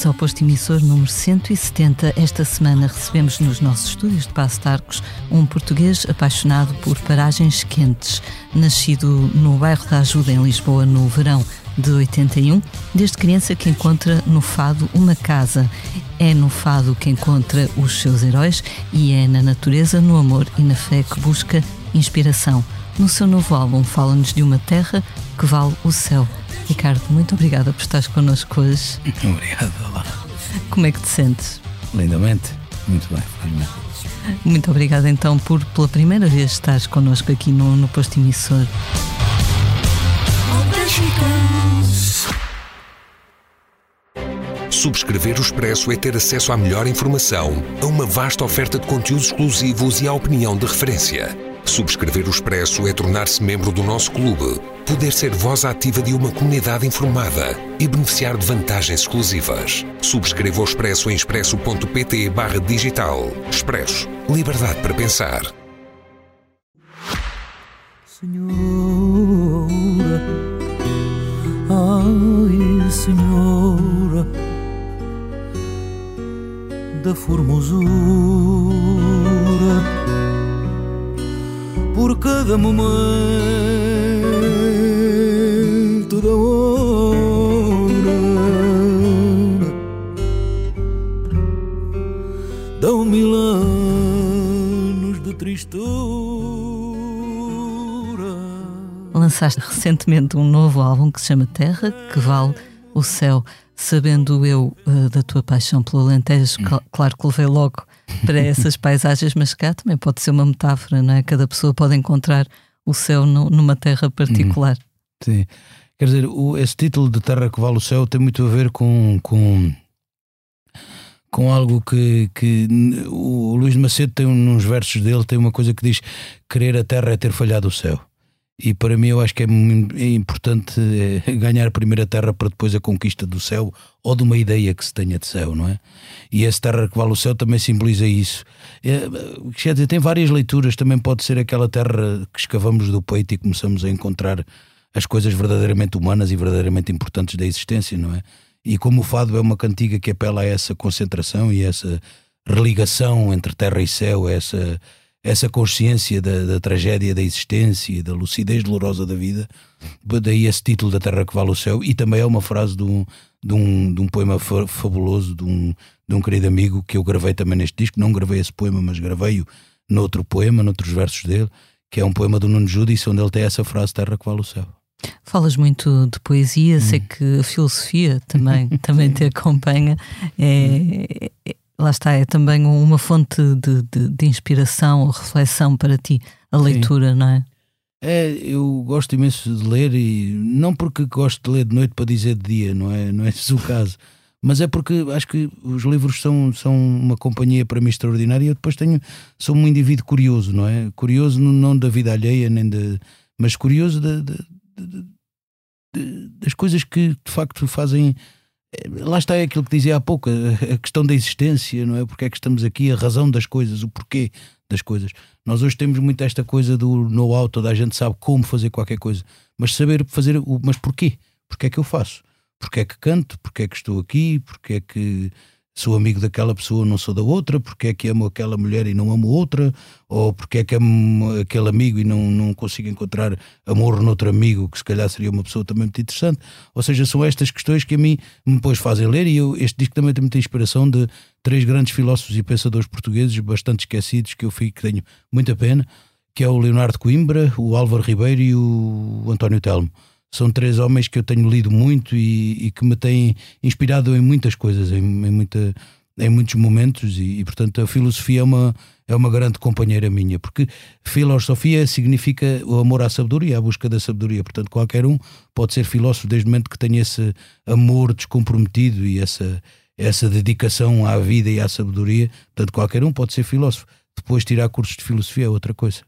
bem-vindos ao posto emissor número 170. Esta semana recebemos nos nossos estúdios de Passo de Arcos um português apaixonado por paragens quentes. Nascido no bairro da Ajuda, em Lisboa, no verão de 81, desde criança que encontra no fado uma casa. É no fado que encontra os seus heróis e é na natureza, no amor e na fé que busca inspiração. No seu novo álbum, fala-nos de uma terra que vale o céu. Ricardo, muito obrigada por estares connosco hoje. Obrigado, olá. Como é que te sentes? Lindamente, muito bem, felizmente. Muito obrigada então por pela primeira vez estares connosco aqui no, no posto emissor. Subscrever o Expresso é ter acesso à melhor informação, a uma vasta oferta de conteúdos exclusivos e à opinião de referência. Subscrever o Expresso é tornar-se membro do nosso clube, poder ser voz ativa de uma comunidade informada e beneficiar de vantagens exclusivas. Subscreva o Expresso em expresso.pt digital. Expresso. Liberdade para pensar. Senhora, ai Senhora da formosura, por cada momento da hora, dão mil anos de tristura. Lançaste recentemente um novo álbum que se chama Terra, que vale o céu. Sabendo eu uh, da tua paixão pelo Alentejo, cl claro que levei logo para essas paisagens, mas cá também pode ser uma metáfora, não é? Cada pessoa pode encontrar o céu no, numa terra particular. Sim. Quer dizer, o, esse título de Terra que Vale o Céu tem muito a ver com, com, com algo que, que o Luís de Macedo tem uns versos dele, tem uma coisa que diz: Querer a terra é ter falhado o céu. E para mim eu acho que é, é importante é, ganhar a primeira terra para depois a conquista do céu ou de uma ideia que se tenha de céu, não é? E essa terra que vale o céu também simboliza isso. É, quer dizer, tem várias leituras, também pode ser aquela terra que escavamos do peito e começamos a encontrar as coisas verdadeiramente humanas e verdadeiramente importantes da existência, não é? E como o fado é uma cantiga que apela a essa concentração e essa religação entre terra e céu, essa essa consciência da, da, tragédia da existência, da lucidez dolorosa da vida, daí esse título da Terra que vale o céu, e também é uma frase de um, de um, de um poema fabuloso de um, de um querido amigo que eu gravei também neste disco, não gravei esse poema, mas gravei-o noutro poema, noutros versos dele, que é um poema do Nuno Judice, onde ele tem essa frase Terra que vale o céu. Falas muito de poesia, hum. sei que a filosofia também, também te acompanha. É, é, lá está, é também uma fonte de, de, de inspiração ou reflexão para ti, a leitura, Sim. não é? É, eu gosto imenso de ler e não porque gosto de ler de noite para dizer de dia, não é, não é esse o caso, mas é porque acho que os livros são, são uma companhia para mim extraordinária e eu depois tenho, sou um indivíduo curioso, não é? Curioso não da vida alheia, nem de, mas curioso de, de, de, das coisas que de facto fazem lá está aquilo que dizia há pouco, a questão da existência, não é? Porque é que estamos aqui, a razão das coisas, o porquê das coisas. Nós hoje temos muito esta coisa do know-how, toda a gente sabe como fazer qualquer coisa, mas saber fazer, o, mas porquê? Porquê é que eu faço? Porquê é que canto? Porquê é que estou aqui? Porquê é que sou amigo daquela pessoa, não sou da outra, porque é que amo aquela mulher e não amo outra, ou porque é que amo aquele amigo e não, não consigo encontrar amor noutro amigo, que se calhar seria uma pessoa também muito interessante. Ou seja, são estas questões que a mim me depois fazem ler, e eu, este disco também tem muita inspiração de três grandes filósofos e pensadores portugueses, bastante esquecidos, que eu fico, tenho muita pena, que é o Leonardo Coimbra, o Álvaro Ribeiro e o António Telmo são três homens que eu tenho lido muito e, e que me têm inspirado em muitas coisas, em, em, muita, em muitos momentos, e, e, portanto a filosofia é uma, é uma grande companheira minha, porque filosofia significa o amor à sabedoria, a busca da sabedoria. Portanto, qualquer um pode ser filósofo desde o momento que tenha esse amor descomprometido e essa, essa dedicação à vida e à sabedoria. Portanto, qualquer um pode ser filósofo. Depois, tirar cursos de filosofia é outra coisa.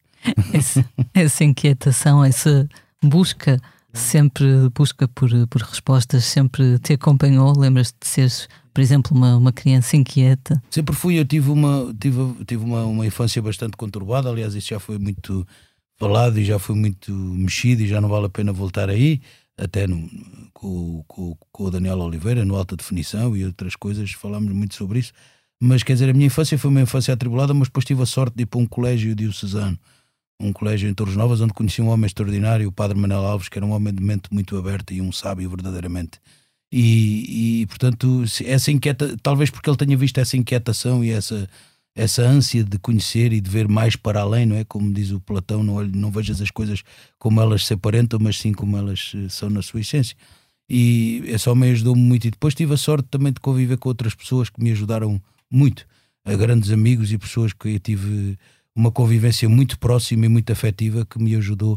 Essa, essa inquietação, essa busca sempre busca por, por respostas, sempre te acompanhou? Lembras-te de seres, por exemplo, uma, uma criança inquieta? Sempre fui, eu tive uma, tive, tive uma, uma infância bastante conturbada, aliás, isso já foi muito falado e já foi muito mexido e já não vale a pena voltar aí. até no, com, com, com o Daniel Oliveira, no Alta Definição e outras coisas, falámos muito sobre isso. Mas quer dizer, a minha infância foi uma infância atribulada, mas depois tive a sorte de ir para um colégio diocesano, um colégio em Torres Novas, onde conheci um homem extraordinário, o Padre Manuel Alves, que era um homem de mente muito aberta e um sábio verdadeiramente. E, e portanto, essa inquieta, talvez porque ele tenha visto essa inquietação e essa, essa ânsia de conhecer e de ver mais para além, não é? Como diz o Platão, não, não vejas as coisas como elas se aparentam, mas sim como elas eh, são na sua essência. E esse homem ajudou-me muito. E depois tive a sorte também de conviver com outras pessoas que me ajudaram muito, a grandes amigos e pessoas que eu tive uma convivência muito próxima e muito afetiva que me ajudou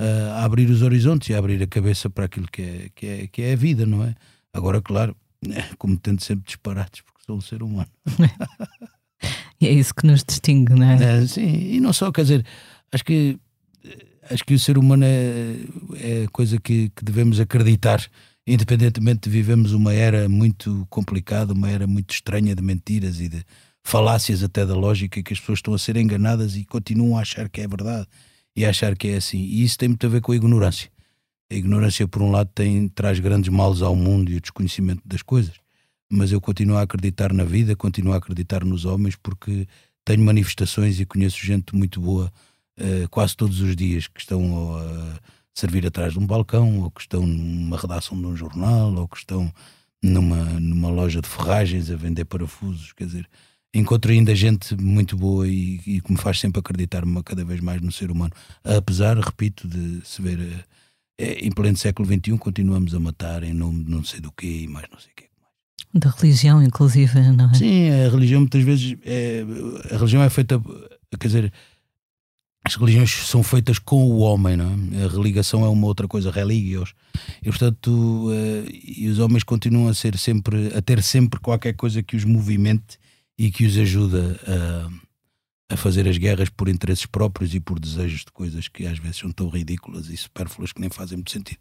uh, a abrir os horizontes e a abrir a cabeça para aquilo que é, que é, que é a vida, não é? Agora, claro, como tento sempre disparates, porque sou um ser humano. e é isso que nos distingue, não é? é? Sim, e não só, quer dizer, acho que acho que o ser humano é, é coisa que, que devemos acreditar independentemente de vivemos uma era muito complicada, uma era muito estranha de mentiras e de falácias até da lógica, que as pessoas estão a ser enganadas e continuam a achar que é verdade e a achar que é assim. E isso tem muito a ver com a ignorância. A ignorância, por um lado, tem, traz grandes males ao mundo e o desconhecimento das coisas, mas eu continuo a acreditar na vida, continuo a acreditar nos homens, porque tenho manifestações e conheço gente muito boa uh, quase todos os dias que estão a. Uh, servir atrás de um balcão, ou que estão numa redação de um jornal, ou que estão numa, numa loja de ferragens a vender parafusos. Quer dizer, encontro ainda gente muito boa e, e que me faz sempre acreditar cada vez mais no ser humano. Apesar, repito, de se ver é, em pleno século XXI, continuamos a matar em nome de não sei do quê e mais não sei o quê. Da religião, inclusive, não é? Sim, a religião muitas vezes é, a religião é feita, quer dizer, as religiões são feitas com o homem, não é? A religação é uma outra coisa, religios. E portanto, uh, e os homens continuam a ser sempre, a ter sempre qualquer coisa que os movimente e que os ajuda a, a fazer as guerras por interesses próprios e por desejos de coisas que às vezes são tão ridículas e supérfluas que nem fazem muito sentido.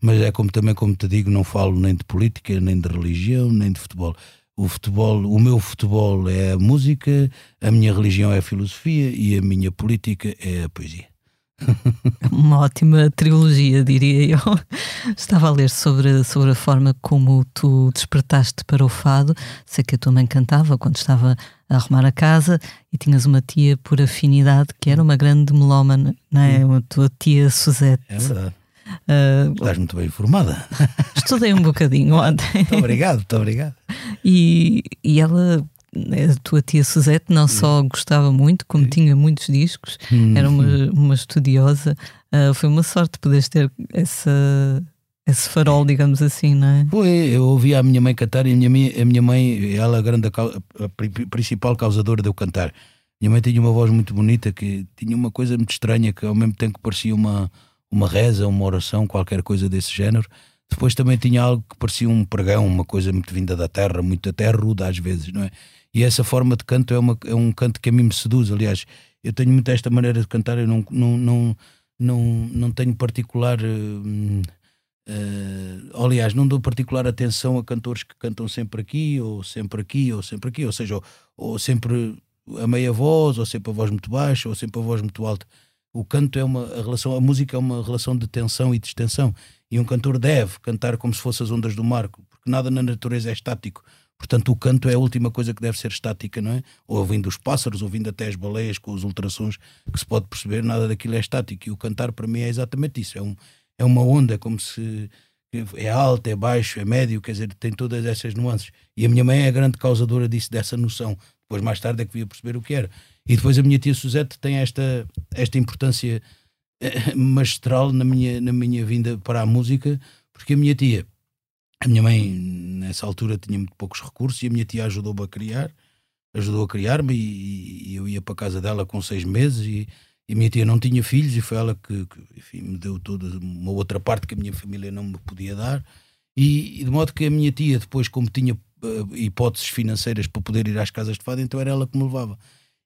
Mas é como também, como te digo, não falo nem de política, nem de religião, nem de futebol o futebol, o meu futebol é a música, a minha religião é a filosofia e a minha política é a poesia. Uma ótima trilogia, diria eu. Estava a ler sobre, sobre a forma como tu despertaste para o fado. Sei que a tua mãe cantava quando estava a arrumar a casa e tinhas uma tia por afinidade que era uma grande melómana, não é? A tua tia Suzette. É verdade. Uh, Estás muito bem informada. Estudei um bocadinho ontem. Muito obrigado, muito obrigado. E, e ela, a tua tia Suzette, não só gostava muito, como tinha muitos discos, hum. era uma, uma estudiosa. Uh, foi uma sorte poderes ter essa, esse farol, digamos assim, não é? Foi, eu ouvia a minha mãe cantar e a minha, a minha mãe, ela a grande a principal causadora de eu cantar. Minha mãe tinha uma voz muito bonita que tinha uma coisa muito estranha que ao mesmo tempo parecia uma uma reza, uma oração, qualquer coisa desse género. Depois também tinha algo que parecia um pregão, uma coisa muito vinda da terra, muito até ruda às vezes, não é? E essa forma de canto é, uma, é um canto que a mim me seduz. Aliás, eu tenho muito esta maneira de cantar, eu não, não, não, não, não tenho particular. Uh, aliás, não dou particular atenção a cantores que cantam sempre aqui, ou sempre aqui, ou sempre aqui, ou seja, ou, ou sempre a meia voz, ou sempre a voz muito baixa, ou sempre a voz muito alta o canto é uma a relação, a música é uma relação de tensão e distensão. E um cantor deve cantar como se fossem as ondas do mar, porque nada na natureza é estático. Portanto, o canto é a última coisa que deve ser estática, não é? Ou ouvindo os pássaros, ouvindo até as baleias com os ultrassons que se pode perceber, nada daquilo é estático. E o cantar para mim é exatamente isso. É, um, é uma onda, é como se é alto, é baixo, é médio, quer dizer, tem todas essas nuances. E a minha mãe é a grande causadora disso, dessa noção. Depois, mais tarde, é que via perceber o que era. E depois a minha tia Suzette tem esta, esta importância eh, magistral na minha, na minha vinda para a música, porque a minha tia, a minha mãe nessa altura tinha muito poucos recursos e a minha tia ajudou-me a criar, ajudou a criar-me e, e, eu ia para a casa dela com seis meses e, e a minha tia não tinha filhos e foi ela que, que enfim, me deu toda uma outra parte que a minha família não me podia dar e, e de modo que a minha tia depois como tinha uh, hipóteses financeiras para poder ir às casas de fado, então era ela que me levava.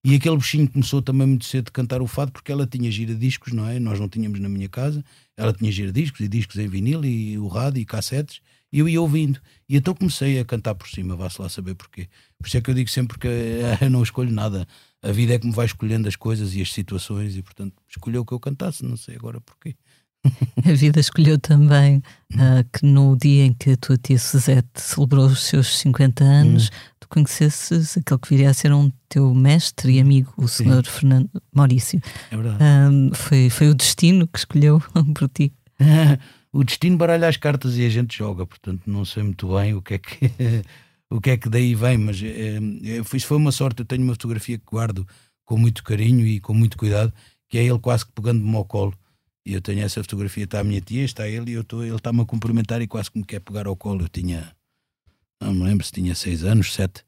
E aquele bichinho começou também muito cedo a cantar o fado porque ela tinha gira-discos, não é? Nós não tínhamos na minha casa. Ela tinha gira-discos e discos em vinil e o rádio e cassetes. E eu ia ouvindo. E então comecei a cantar por cima, vá-se lá saber porquê. Por isso é que eu digo sempre que eu não escolho nada. A vida é que me vai escolhendo as coisas e as situações e, portanto, escolheu que eu cantasse. Não sei agora porquê. A vida escolheu também uh, que no dia em que a tua tia Suzette celebrou os seus 50 anos, hum. tu conhecesses aquele que viria a ser um teu mestre e amigo, o senhor Fernando Maurício. É verdade. Um, foi, foi o destino que escolheu por ti. O destino baralha as cartas e a gente joga, portanto não sei muito bem o que é que, o que, é que daí vem, mas é, é, isso foi uma sorte. Eu tenho uma fotografia que guardo com muito carinho e com muito cuidado, que é ele quase que pegando-me ao colo e eu tenho essa fotografia, está a minha tia, está ele, e eu tô, ele está-me a cumprimentar e quase que me quer pegar ao colo. Eu tinha, não me lembro se tinha seis anos, sete.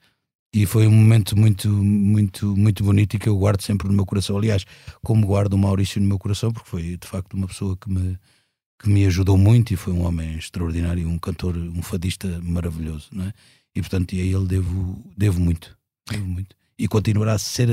E foi um momento muito, muito, muito bonito e que eu guardo sempre no meu coração. Aliás, como guardo o Maurício no meu coração, porque foi de facto uma pessoa que me, que me ajudou muito e foi um homem extraordinário, um cantor, um fadista maravilhoso, não é? E portanto, a ele devo, devo muito, devo muito. E continuará a ser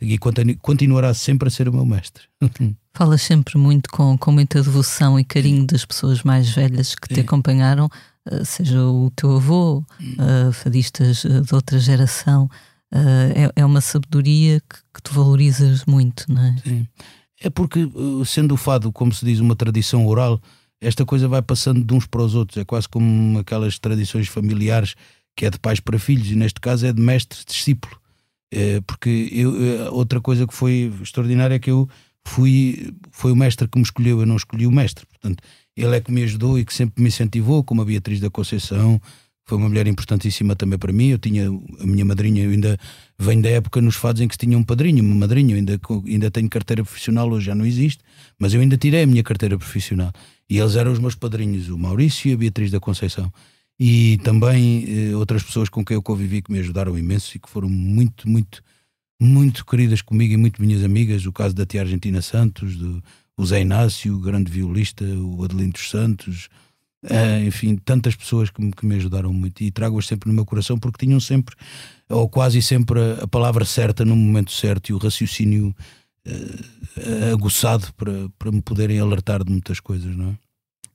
e continuará sempre a ser o meu mestre. Falas sempre muito com, com muita devoção e carinho das pessoas mais velhas que te acompanharam, eh, seja o teu avô, uh, fadistas eh, de outra geração. Uh, é, é uma sabedoria que, que tu valorizas muito, não é? Sim. É porque, sendo o fado, como se diz, uma tradição oral, esta coisa vai passando de uns para os outros. É quase como aquelas tradições familiares que é de pais para filhos, e neste caso é de mestre-discípulo. É, porque eu, outra coisa que foi extraordinária é que eu fui, foi o mestre que me escolheu, eu não escolhi o mestre. Portanto, ele é que me ajudou e que sempre me incentivou, como a Beatriz da Conceição, foi uma mulher importantíssima também para mim. Eu tinha a minha madrinha, ainda venho da época nos fados em que se tinha um padrinho, uma madrinha. Eu ainda, ainda tenho carteira profissional, hoje já não existe, mas eu ainda tirei a minha carteira profissional. E eles eram os meus padrinhos, o Maurício e a Beatriz da Conceição. E também eh, outras pessoas com quem eu convivi que me ajudaram imenso e que foram muito, muito muito queridas comigo e muito minhas amigas, o caso da tia Argentina Santos, do, o Zé Inácio, o grande violista, o Adelino dos Santos, uh, enfim, tantas pessoas que me, que me ajudaram muito e trago-as sempre no meu coração porque tinham sempre, ou quase sempre, a, a palavra certa no momento certo e o raciocínio uh, aguçado para, para me poderem alertar de muitas coisas, não é?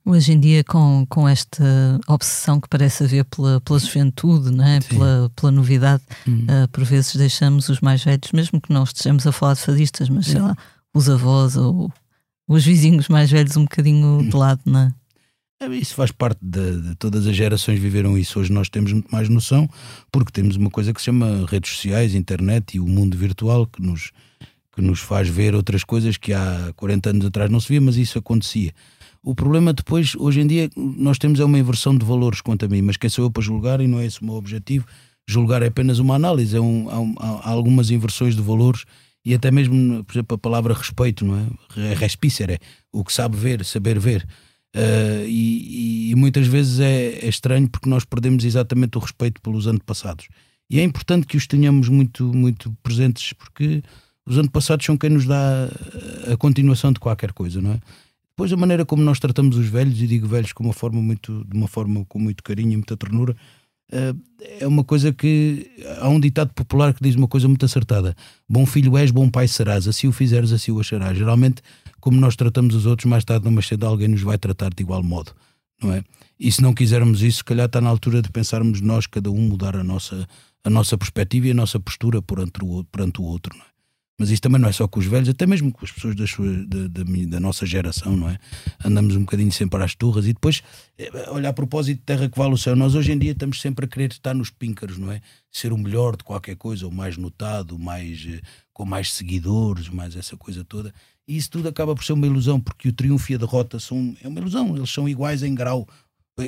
Hoje em dia, com, com esta obsessão que parece haver pela, pela juventude, não é? pela, pela novidade, hum. uh, por vezes deixamos os mais velhos, mesmo que não estejamos a falar de fadistas, mas sei lá, os avós ou os vizinhos mais velhos um bocadinho de lado, não é? É isso faz parte de, de, todas as gerações viveram isso. Hoje nós temos muito mais noção, porque temos uma coisa que se chama redes sociais, internet e o mundo virtual que nos, que nos faz ver outras coisas que há 40 anos atrás não se via, mas isso acontecia. O problema depois, hoje em dia, nós temos é uma inversão de valores quanto a mim, mas quem sou eu para julgar e não é esse o meu objetivo. Julgar é apenas uma análise, é um, há, há, algumas inversões de valores e até mesmo, por exemplo, a palavra respeito, não é? Respícere, o que sabe ver, saber ver. Uh, e, e, muitas vezes é, é, estranho porque nós perdemos exatamente o respeito pelos antepassados. E é importante que os tenhamos muito, muito presentes porque os antepassados são quem nos dá a continuação de qualquer coisa, não é? Depois a maneira como nós tratamos os velhos, e digo velhos com uma forma muito, de uma forma com muito carinho e muita ternura, eh, é uma coisa que há um ditado popular que diz uma coisa muito acertada: bom filho és, bom pai serás, assim o fizeres, assim o acharás. Geralmente, como nós tratamos os outros, mais tarde ou mais cedo alguém nos vai tratar de igual modo, não é? E se não quisermos isso, se calhar está na altura de pensarmos nós, cada um, mudar a nossa, a nossa perspectiva e a nossa postura perante o, perante o outro, não é? Mas isto também não é só com os velhos, até mesmo com as pessoas da, sua, da, da, da, nossa geração, não é? Andamos um bocadinho sempre às turras e depois, eh, olha, a propósito de terra que vale o céu, nós hoje em dia estamos sempre a querer estar nos píncaros, não é? Ser o melhor de qualquer coisa, o mais notado, mais, eh, com mais seguidores, mais essa coisa toda. E isso tudo acaba por ser uma ilusão, porque o triunfo e a derrota são, é uma ilusão, eles são iguais em grau.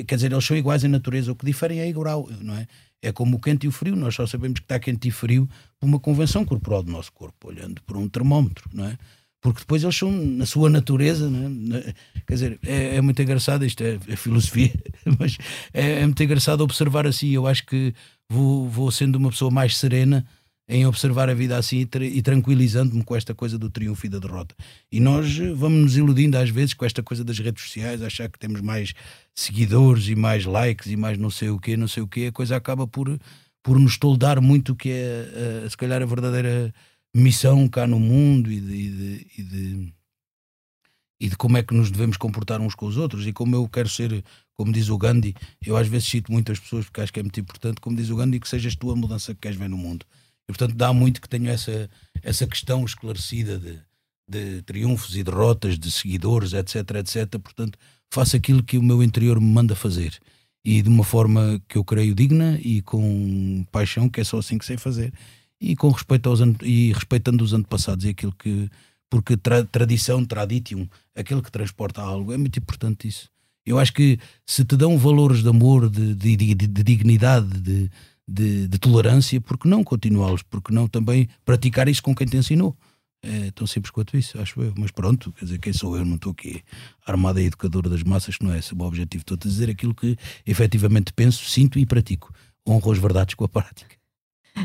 Quer dizer, eles são iguais em natureza, o que diferem é em grau, não é? É como o quente e o frio, nós só sabemos que está quente e frio por uma convenção corporal do nosso corpo, olhando por um termómetro, não é? Porque depois eles são, na sua natureza, é? quer dizer, é, é, muito engraçado, isto é, é filosofia, mas é, é, muito engraçado observar assim. Eu acho que vou, vou sendo uma pessoa mais serena em observar a vida assim e, tranquilizando-me com esta coisa do triunfo e da derrota. E nós vamos nos iludindo às vezes com esta coisa das redes sociais, achar que temos mais seguidores e mais likes e mais não sei o quê, não sei o quê, a coisa acaba por, por nos toldar muito o que é, se calhar, a verdadeira missão cá no mundo e de, e de, e de, e de como é que nos devemos comportar uns com os outros e como eu quero ser, como diz o Gandhi, eu às vezes cito muitas pessoas porque acho que é muito importante, como diz o Gandhi, que sejas tu a mudança que queres ver no mundo. E portanto dá muito que tenho essa, essa questão esclarecida de, de triunfos e derrotas, de seguidores, etc, etc. Portanto, faço aquilo que o meu interior me manda fazer e de uma forma que eu creio digna e com paixão, que é só assim que sei fazer, e com respeito aos e respeitando os antepassados e aquilo que porque tra tradição, traditium, aquele que transporta algo, é muito importante isso. Eu acho que se te dão valores de amor, de, de, de, de dignidade, de, de, tolerância, porque não continuá-los? Porque não também praticar isso com quem te ensinou? É tão simples quanto isso, acho eu. Mas pronto, quer dizer, quem sou eu? Não estou aqui armada e educadora das massas, que não é esse o meu objetivo. Estou a dizer aquilo que efetivamente penso, sinto e pratico. Honro as verdades com a prática.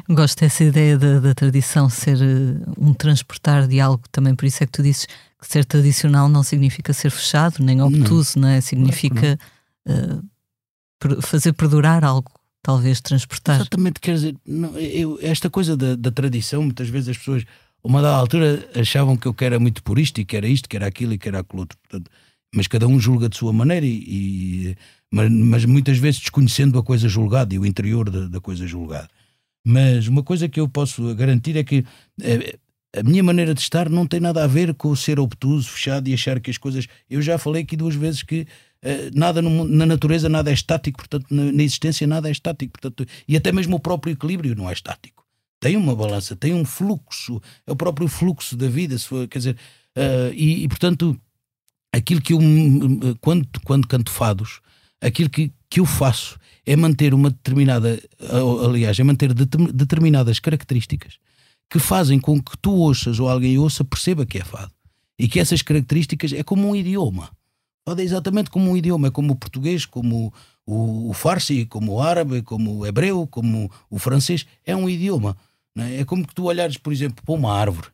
Gosto dessa ideia da, da tradição ser uh, um transportar de algo também, por isso é que tu dizes que ser tradicional não significa ser fechado, nem obtuso, não, não é? Significa uh, fazer perdurar algo, talvez transportar. Exatamente, quer dizer, não, eu, esta coisa da, da tradição, muitas vezes as pessoas uma dada altura achavam que eu que era muito purista e que era isto, que era aquilo e que era aquilo outro. Portanto, mas cada um julga de sua maneira, e, e mas, mas, muitas vezes desconhecendo a coisa julgada e o interior da, da, coisa julgada. Mas uma coisa que eu posso garantir é que a, eh, a minha maneira de estar não tem nada a ver com ser obtuso, fechado e achar que as coisas. Eu já falei aqui duas vezes que nada no, na natureza nada é estático, portanto, na, na, existência nada é estático, portanto, e até mesmo o próprio equilíbrio não é estático tem uma balança, tem um fluxo, é o próprio fluxo da vida, se for, quer dizer, uh, e, e, portanto, aquilo que eu, quando, quando canto fados, aquilo que, que eu faço é manter uma determinada, aliás, é manter determinadas características que fazem com que tu ouças ou alguém ouça perceba que é fado. E que essas características é como um idioma. É exatamente como um idioma, como o português, como o, o farsi, como o árabe, como o hebreu, como o francês. É um idioma. É? é como que tu olhares, por exemplo, para uma árvore.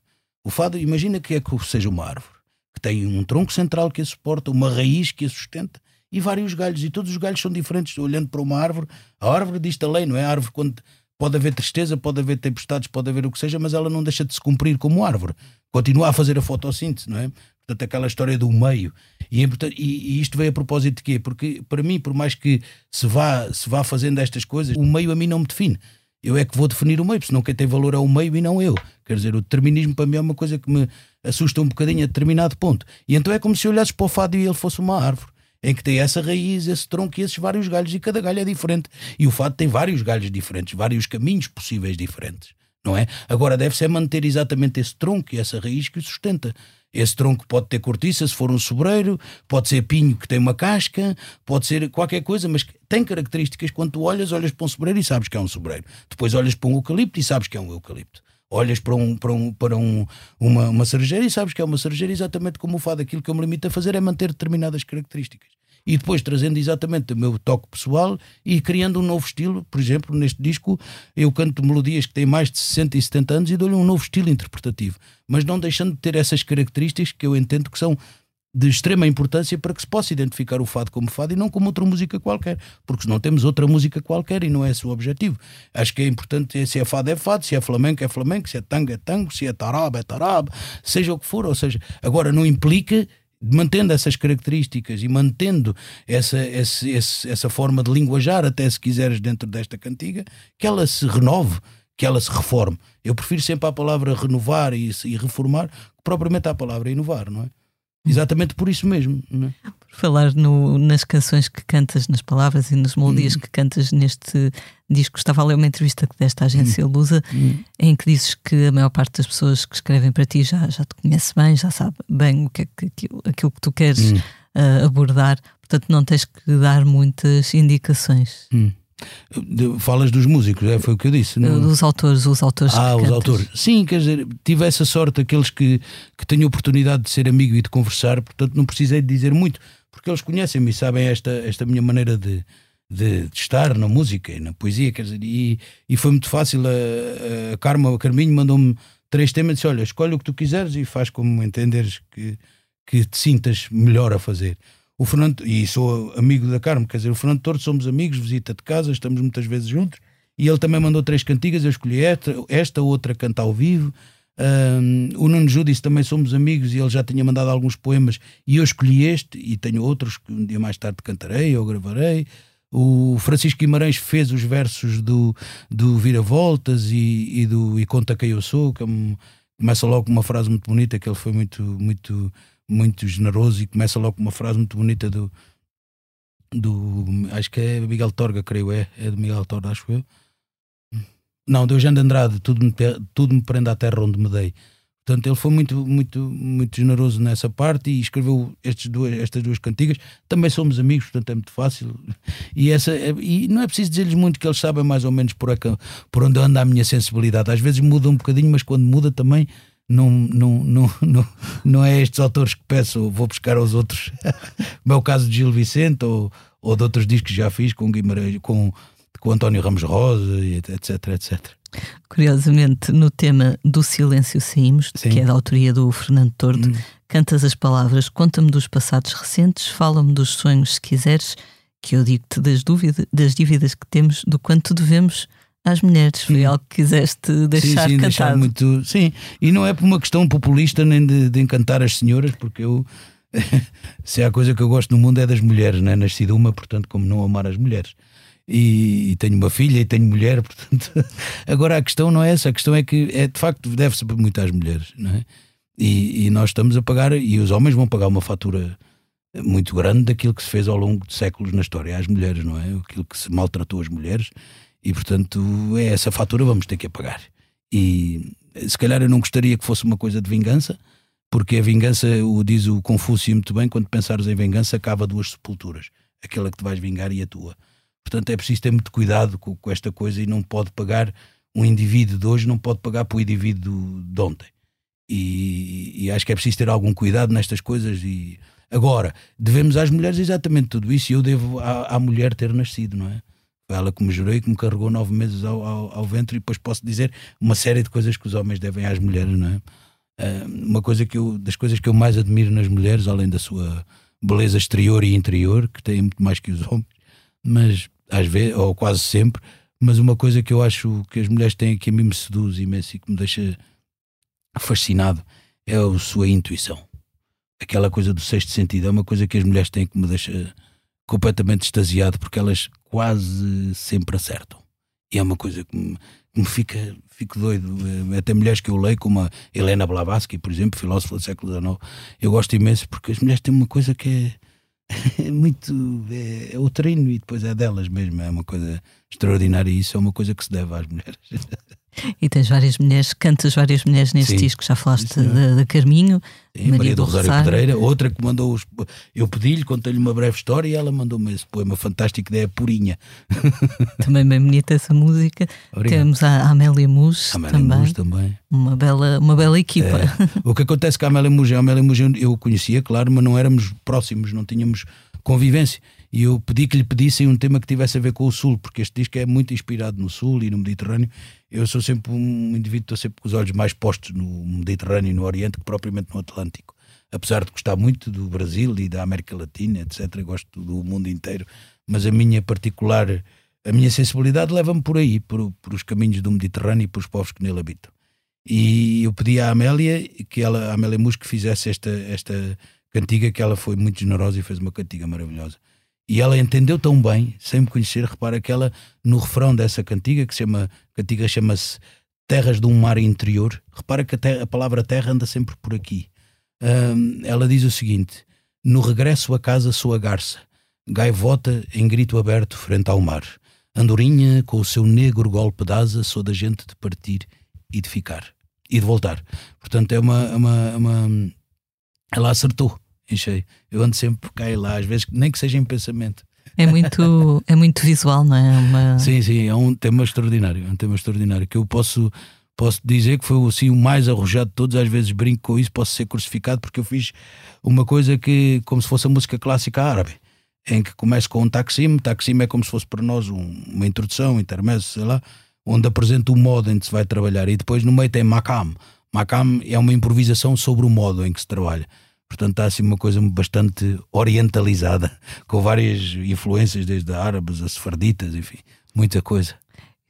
O fado, imagina que é que seja uma árvore, que tem um tronco central que a suporta, uma raiz que a sustenta e vários galhos. E todos os galhos são diferentes. Olhando para uma árvore, a árvore diz lei, não é? A árvore, quando pode haver tristeza, pode haver tempestades, pode haver o que seja, mas ela não deixa de se cumprir como árvore. Continua a fazer a fotossíntese, não é? Portanto, aquela história do meio. E, e, e, isto veio a propósito de quê? Porque, para mim, por mais que se vá, se vá fazendo estas coisas, o meio a mim não me define. Eu é que vou definir o meio, senão quem tem valor é o meio e não eu. Quer dizer, o determinismo para mim é uma coisa que me assusta um bocadinho a determinado ponto. E então é como se olhasses para o fado e ele fosse uma árvore, em que tem essa raiz, esse tronco e esses vários galhos, e cada galho é diferente. E o fado tem vários galhos diferentes, vários caminhos possíveis diferentes. Não é? Agora deve-se é manter exatamente esse tronco e essa raiz que o sustenta. Esse tronco pode ter cortiça se for um sobreiro, pode ser pinho que tem uma casca, pode ser qualquer coisa, mas tem características. Quando tu olhas, olhas para um sobreiro e sabes que é um sobreiro. Depois olhas para um eucalipto e sabes que é um eucalipto. Olhas para, um, para, um, para um, uma, uma cerejeira e sabes que é uma cerejeira exatamente como o fado. Aquilo que eu me limito a fazer é manter determinadas características e depois trazendo exatamente o meu toque pessoal e criando um novo estilo. Por exemplo, neste disco eu canto melodias que têm mais de 60 e 70 anos e dou-lhe um novo estilo interpretativo, mas não deixando de ter essas características que eu entendo que são de extrema importância para que se possa identificar o fado como fado e não como outra música qualquer, porque senão temos outra música qualquer e não é esse o objetivo. Acho que é importante, se é fado é fado, se é flamenco é flamenco, se é tango é tango, se é tarab é tarab, seja o que for, ou seja, agora não implica mantendo essas características e mantendo essa, essa, essa forma de linguajar, até se quiseres, dentro desta cantiga, que ela se renove, que ela se reforme. Eu prefiro sempre a palavra renovar e, e reformar que propriamente a palavra inovar, não é? Exatamente por isso mesmo. Não é? Por falar no, nas canções que cantas, nas palavras e nas melodias hum. que cantas neste disco, estava a ler uma entrevista que deste à agência hum. Lusa, hum. em que dizes que a maior parte das pessoas que escrevem para ti já, já te conhece bem, já sabe bem o que é que, aquilo, aquilo que tu queres uh, abordar, portanto não tens que dar muitas indicações. Hum. Falas dos músicos, é, foi o que eu disse. Não? Dos autores, os autores. Ah, os autores. Sim, quer dizer, tive essa sorte, aqueles que, que têm oportunidade de ser amigo e de conversar, portanto não precisei de dizer muito, porque eles conhecem-me e sabem esta, esta minha maneira de, de, de, estar na música e na poesia, quer dizer, e, e foi muito fácil. A, a Carma, o Carminho mandou-me três temas e disse: Olha, escolhe o que tu quiseres e faz como entenderes que, que te sintas melhor a fazer o Fernando, e sou amigo da Carmo, quer dizer, o Fernando Torres somos amigos, visita de casa, estamos muitas vezes juntos, e ele também mandou três cantigas, eu escolhi esta, esta outra canta ao vivo. Um, o Nuno Judice também somos amigos e ele já tinha mandado alguns poemas e eu escolhi este e tenho outros que um dia mais tarde cantarei ou gravarei. O Francisco Guimarães fez os versos do, do Vira Voltas e, e do E Conta Quem Eu Sou, que é começa logo com uma frase muito bonita, que ele foi muito, muito, muito generoso e começa logo com uma frase muito bonita do, do acho que é Miguel Torga, creio é, é de Miguel Torga, acho eu. Não, de Eugênio de Andrade, tudo me, tudo me prende à terra onde me dei. Portanto, ele foi muito, muito, muito generoso nessa parte e escreveu duas, estas duas cantigas. Também somos amigos, portanto é muito fácil. E, essa, e não é preciso dizer-lhes muito que eles sabem mais ou menos por, aqui, por onde anda a minha sensibilidade. Às vezes muda um bocadinho, mas quando muda também não, não, não, não, não é estes autores que peço, vou buscar aos outros. Como é o caso de Gil Vicente ou, ou de outros discos que já fiz com Guimarães, com, com António Ramos Rosa, etc, etc. Curiosamente, no tema do Silêncio Saímos, Sim. que é da autoria do Fernando Tordo, hum. cantas as palavras, conta-me dos passados recentes, fala-me dos sonhos, se quiseres, que eu digo-te das, dúvidas, das dívidas que temos, do quanto devemos às mulheres. Foi hum. algo que quiseste deixar sim, sim. Deixar muito, sim, e não é por uma questão populista nem de, de encantar as senhoras, porque eu. se há coisa que eu gosto no mundo é das mulheres, né? nasci de uma, portanto, como não amar as mulheres e, tenho uma filha e tenho mulher, portanto. Agora a questão não é essa, a questão é que é de facto deve-se muito às mulheres, não é? E, e, nós estamos a pagar, e os homens vão pagar uma fatura muito grande daquilo que se fez ao longo de séculos na história às mulheres, não é? Aquilo que se maltratou as mulheres, e portanto é essa fatura vamos ter que pagar. E se calhar eu não gostaria que fosse uma coisa de vingança, porque a vingança, o diz o Confúcio muito bem, quando pensares em vingança, acaba duas sepulturas, aquela que te vais vingar e a tua. Portanto, é preciso ter muito cuidado com, com, esta coisa e não pode pagar um indivíduo de hoje, não pode pagar para o indivíduo de ontem. E, e, acho que é preciso ter algum cuidado nestas coisas. E agora, devemos às mulheres exatamente tudo isso. E eu devo à, à mulher ter nascido, não é? Foi ela que me jurou e que me carregou nove meses ao, ao, ao, ventre. E depois posso dizer uma série de coisas que os homens devem às mulheres, não é? Uh, uma coisa que eu, das coisas que eu mais admiro nas mulheres, além da sua beleza exterior e interior, que têm muito mais que os homens, mas às vezes, ou quase sempre, mas uma coisa que eu acho que as mulheres têm que a mim me seduz imenso e que me deixa fascinado é a sua intuição. Aquela coisa do sexto sentido é uma coisa que as mulheres têm que me deixa completamente extasiado porque elas quase sempre acertam. E é uma coisa que me, que me fica fico doido. Eh, até mulheres que eu leio, como a Helena Blavatsky, por exemplo, filósofa do século XIX, eu gosto imenso porque as mulheres têm uma coisa que é é muito. É, é, o treino e depois é delas mesmo. É uma coisa extraordinária e isso é uma coisa que se deve às mulheres. E tens várias mulheres, cantas várias mulheres neste Sim. disco, já falaste da Carminho, Sim, Maria, Maria do, Rosário, Rosário Pedreira, outra que mandou os. Eu pedi-lhe, contei-lhe uma breve história e ela mandou-me esse poema fantástico da Purinha. Também bem bonita essa música. Obrigado. Temos a Amélia Mus também. também. Uma bela, uma bela equipa. É. O que acontece com a Amélia Mus, a Amélia Mus eu conhecia, claro, mas não éramos próximos, não tínhamos convivência. E eu pedi que lhe pedissem um tema que tivesse a ver com o Sul, porque este disco é muito inspirado no Sul e no Mediterrâneo. Eu sou sempre um indivíduo, estou sempre com os olhos mais postos no Mediterrâneo e no Oriente que propriamente no Atlântico. Apesar de gostar muito do Brasil e da América Latina, etc., gosto do mundo inteiro, mas a minha particular, a minha sensibilidade leva-me por aí, por, por os caminhos do Mediterrâneo e por os povos que nele habitam. E eu pedi à Amélia que ela, a Amélia Musco, fizesse esta, esta cantiga, que ela foi muito generosa e fez uma cantiga maravilhosa. E ela entendeu tão bem, sem me conhecer, repara que ela, no refrão dessa cantiga, que se chama, cantiga chama-se Terras de um Mar Interior, repara que a, terra, a palavra terra anda sempre por aqui. Um, ela diz o seguinte: No regresso a casa sou a garça, gaivota em grito aberto frente ao mar. Andorinha, com o seu negro golpe de asa, sou da gente de partir e de ficar e de voltar. Portanto, é uma. uma, uma ela acertou enchei. Eu ando sempre cá e lá, às vezes nem que seja em pensamento. É muito, é muito visual, não é? Uma... Sim, sim, é um tema extraordinário, é um tema extraordinário que eu posso posso dizer que foi assim o mais arrojado de todos, às vezes brinco com isso, posso ser crucificado porque eu fiz uma coisa que como se fosse a música clássica árabe, em que começa com um taxim, taxim é como se fosse para nós um, uma introdução, um intermédio, sei lá, onde apresenta o modo em que se vai trabalhar e depois no meio tem makam. Makam é uma improvisação sobre o modo em que se trabalha. Portanto, está assim uma coisa bastante orientalizada, com várias influências, desde árabes a sefarditas, enfim, muita coisa.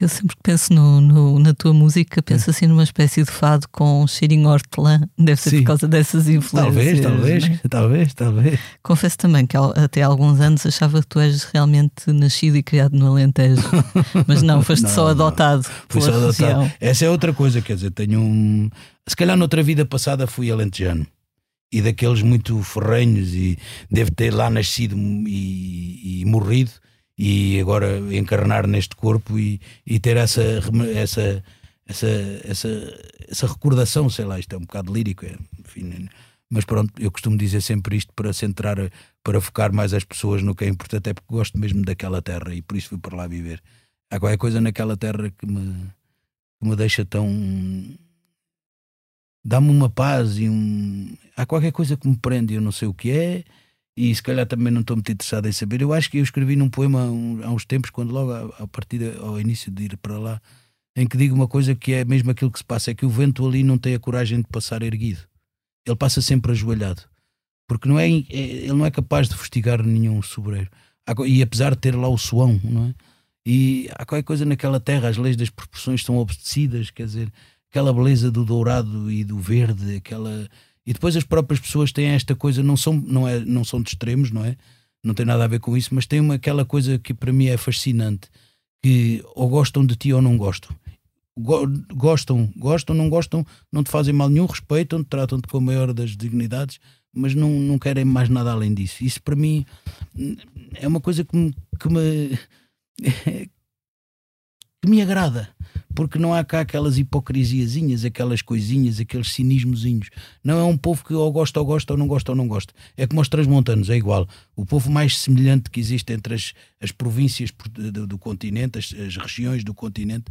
Eu sempre que penso no, no, na tua música, penso assim numa espécie de fado com cheirinho hortelã. Deve ser Sim. por causa dessas influências. Talvez, talvez, não é? talvez, talvez. Confesso também que até há alguns anos achava que tu és realmente nascido e criado no Alentejo. Mas não, foste Não, só adotado Fui só região. adotado. Essa é outra coisa, quer dizer, tenho um. Se calhar noutra vida passada fui alentejano. E daqueles muito ferrenhos e devo ter lá nascido e, e morrido e agora encarnar neste corpo e, e ter essa, essa, essa, essa, essa recordação, sei lá, isto é um bocado lírico, é, enfim, mas pronto, eu costumo dizer sempre isto para centrar, para focar mais as pessoas no que é importante, é porque gosto mesmo daquela terra e por isso fui para lá viver. Há qualquer coisa naquela terra que me, que me deixa tão. Dá-me uma paz e um. Há qualquer coisa que me prende, eu não sei o que é, e se calhar também não estou muito interessado em saber. Eu acho que eu escrevi num poema há uns tempos, quando logo a, partir ao início de ir para lá, em que digo uma coisa que é mesmo aquilo que se passa: é que o vento ali não tem a coragem de passar erguido, ele passa sempre ajoelhado, porque não é, é- ele não é capaz de fustigar nenhum sobreiro. E apesar de ter lá o suão, não é? E há qualquer coisa naquela terra, as leis das proporções são obedecidas, quer dizer, aquela beleza do dourado e do verde, aquela. E depois as próprias pessoas têm esta coisa, não são, não é, não são de extremos, não é? Não tem nada a ver com isso, mas tem uma, aquela coisa que para mim é fascinante, que ou gostam de ti ou não gostam. Go- Gostam, gostam, não gostam, não te fazem mal nenhum, respeitam-te, tratam-te com a maior das dignidades, mas não, não querem mais nada além disso. Isso para mim é uma coisa que me, que me, que me agrada, porque não há cá aquelas hipocrisiazinhas, aquelas coisinhas, aqueles cinismozinhos. Não é um povo que ou gosta ou gosta ou não gosta ou não gosta. É como os transmontanos, é igual. O povo mais semelhante que existe entre as, as províncias por- do, do continente, as, as regiões do continente,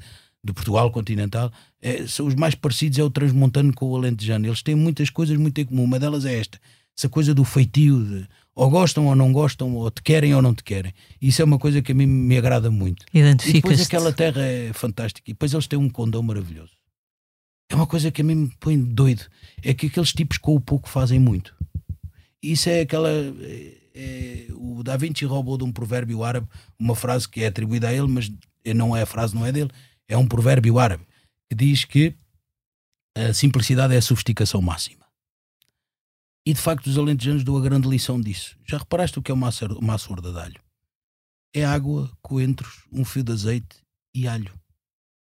do Portugal continental, é, são os mais parecidos é o transmontano com o alentejano. Eles têm muitas coisas muito em comum. Uma delas é esta, essa coisa do feitio, de ou gostam ou não gostam, ou te querem ou não te querem. Isso é uma coisa que a mim me agrada muito. E depois aquela terra é fantástica. E depois eles têm um condão maravilhoso. É uma coisa que a mim me põe doido. É que aqueles tipos com o pouco fazem muito. Isso é aquela. é- é- o Da Vinci roubou de um provérbio árabe uma frase que é atribuída a ele, mas não é a frase, não é dele. É um provérbio árabe que diz que a simplicidade é a sofisticação máxima. E de facto, os alentejanos dão a grande lição disso. Já reparaste o que é uma uma açorda de alho? É água, coentros, um fio de azeite e alho.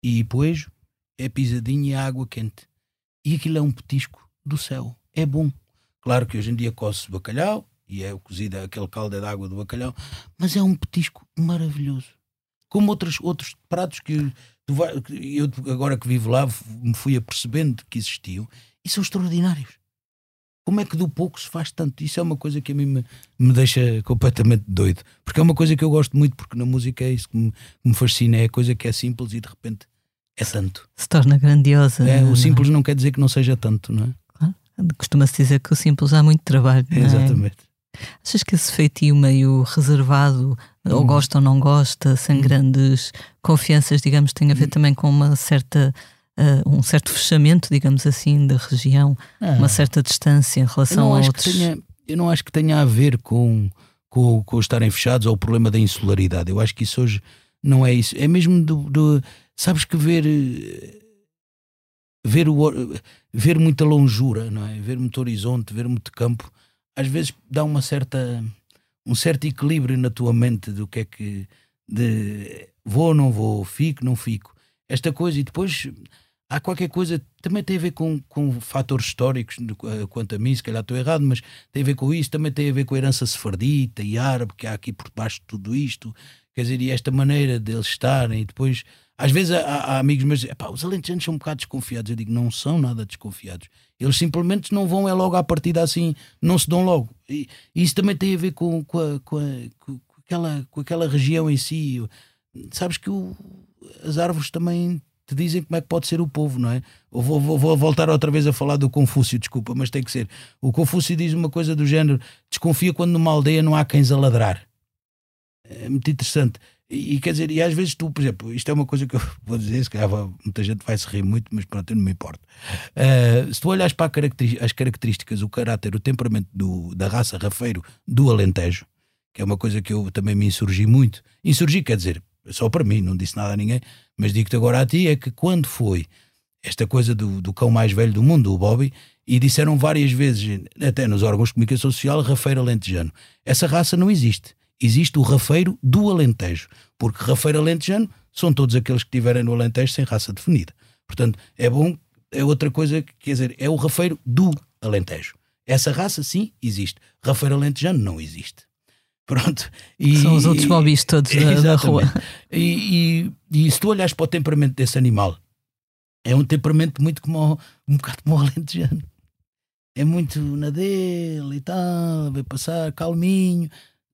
E poejo é pisadinho e água quente. E aquilo é um petisco do céu. É bom. Claro que hoje em dia coce bacalhau e é o cozido, aquele caldo é de água do bacalhau, mas é um petisco maravilhoso. Como outros, outros pratos que eu agora que vivo lá me fui apercebendo que existiam e são extraordinários. Como é que do pouco se faz tanto? Isso é uma coisa que a mim me, me deixa completamente doido. Porque é uma coisa que eu gosto muito, porque na música é isso que me, me fascina. É a coisa que é simples e de repente é tanto. Se torna grandiosa. É, não é? o simples não quer dizer que não seja tanto, não é? Costuma-se dizer que o simples há muito trabalho. é? Exatamente. Achas que esse feitio meio reservado, ou Hum. gosta ou não gosta, sem Hum. grandes confianças, digamos, tem a ver também com uma certa. Ah, um certo fechamento, digamos assim, da região, uma certa distância em relação a outros. tenha, eu não acho que tenha a ver com, com, com estarem fechados ou o problema da insularidade. Eu acho que isso hoje não é isso. É mesmo do. do- sabes que ver. Ver, o, ver muita longura, não é? Ver muito horizonte, ver muito campo, às vezes dá uma certa um certo equilíbrio na tua mente do que é que de vou ou não vou, fico, não fico. Esta coisa, e depois há qualquer coisa, também tem a ver com, com fatores históricos, eh, quanto a mim, se calhar estou errado, mas tem a ver com isso, também tem a ver com a herança sefardita e árabe que há aqui por baixo de tudo isto, quer dizer, e esta maneira deles estarem, e depois, às vezes há, há amigos meus "Epá, os alentejanos são um bocado desconfiados, eu digo, não são nada desconfiados, eles simplesmente não vão é logo à partida assim, não se dão logo, e, e isso também tem a ver com, com, a- com, a- com aquela, com aquela região em si, sabes que o- as árvores também te dizem como é que pode ser o povo, não é? Vou, vou- vou voltar outra vez a falar do Confúcio, desculpa, mas tem que ser. O Confúcio diz uma coisa do género: desconfia quando numa aldeia não há cães a ladrar. É muito interessante. E, e quer dizer, e às vezes tu, por exemplo, isto é uma coisa que eu vou dizer, se calhar muita gente vai se rir muito, mas pronto, eu não me importo. Uh, se tu olhas para as características, o caráter, o temperamento do- da raça rafeiro do Alentejo, que é uma coisa que eu também me insurgi muito. Insurgi quer dizer, só para mim, não disse nada a ninguém, mas digo-te agora a ti, é que quando foi esta coisa do, do cão mais velho do mundo, o Bobby, e disseram várias vezes, até nos órgãos de comunicação social, rafeiro alentejano. Essa raça não existe. Existe o rafeiro do Alentejo, porque rafeiro alentejano são todos aqueles que estiverem no Alentejo sem raça definida. Portanto, é bom, é outra coisa, quer dizer, é o rafeiro do Alentejo. Essa raça, sim, existe. Rafeiro alentejano não existe. Pronto. E, São os outros bobis todos da, da, rua. E, e, e, se tu olhas para o temperamento desse animal, é um temperamento muito como um bocado como o alentejano. É muito na dele e tal, vai passar calminho.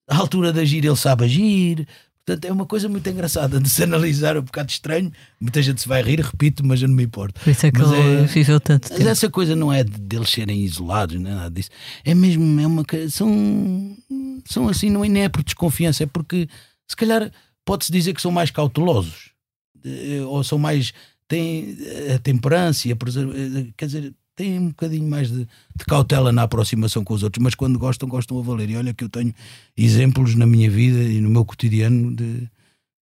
À altura de agir, ele sabe agir. Portanto, é uma coisa muito engraçada de se analisar, é um bocado estranho. Muita gente se vai rir, repito, mas eu não me importo. Por isso é que mas ele é, viveu tanto mas essa coisa não é de, deles serem isolados, não é nada disso. É mesmo, é uma são, são assim, não é, nem é por desconfiança, é porque se calhar pode-se dizer que são mais cautelosos, ou são mais. têm a temperança, a quer dizer, têm um bocadinho mais de, de, cautela na aproximação com os outros, mas quando gostam, gostam a valer. E olha que eu tenho exemplos na minha vida e no meu cotidiano de,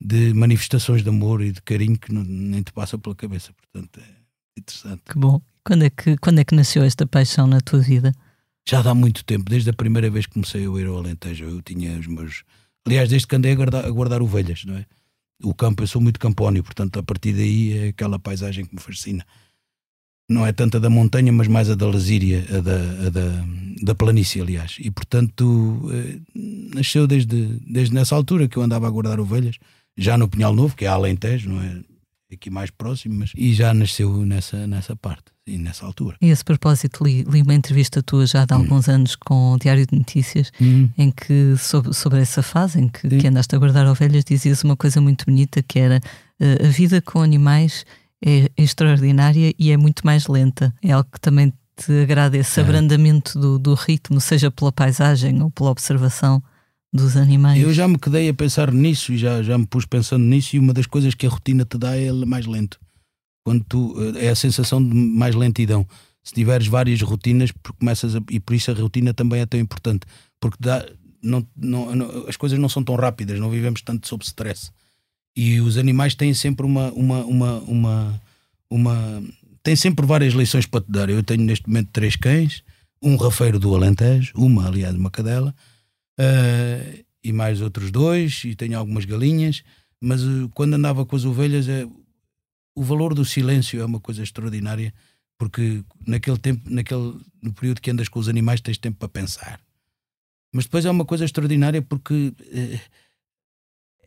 de manifestações de amor e de carinho que não, nem te passa pela cabeça. Portanto, é interessante. Que bom. Quando é que, quando é que nasceu esta paixão na tua vida? Já há muito tempo, desde a primeira vez que comecei a ir ao Alentejo. Eu tinha os meus. Aliás, desde que andei a guardar, a guardar ovelhas, não é? O campo, eu sou muito campónio, portanto, a partir daí é aquela paisagem que me fascina não é tanto a da montanha, mas mais a da Lasíria, a da, a da, da planície, aliás. E portanto, eh, nasceu desde, desde nessa altura que eu andava a guardar ovelhas, já no Pinhal Novo, que é a Alentejo, não é? Aqui mais próximo, mas, e já nasceu nessa, nessa parte e nessa altura. E a esse propósito, li, li uma entrevista tua já de hum. alguns anos com o Diário de Notícias, hum. em que, sobre, sobre essa fase em que, que andaste a guardar ovelhas, dizias uma coisa muito bonita que era uh, a vida com animais é extraordinária e é muito mais lenta. É algo que também te agrada, esse é. abrandamento do, do ritmo, seja pela paisagem ou pela observação dos animais. Eu já me quedei a pensar nisso e já, já me pus pensando nisso, e uma das coisas que a rotina te dá é mais lento. Quando tu, eh, é a sensação de mais lentidão. Se tiveres várias rotinas, começas a, e por isso a rotina também é tão importante, porque dá, não, não, não, as coisas não são tão rápidas, não vivemos tanto sob stress. E os animais têm sempre uma, uma, uma, uma, uma têm sempre várias lições para te dar. Eu tenho neste momento três cães, um rafeiro do Alentejo, uma, aliás, uma cadela, uh, e mais outros dois, e tenho algumas galinhas, mas uh, quando andava com as ovelhas, é, o valor do silêncio é uma coisa extraordinária, porque naquele tempo, naquele, no período que andas com os animais, tens tempo para pensar. Mas depois é uma coisa extraordinária porque. Uh,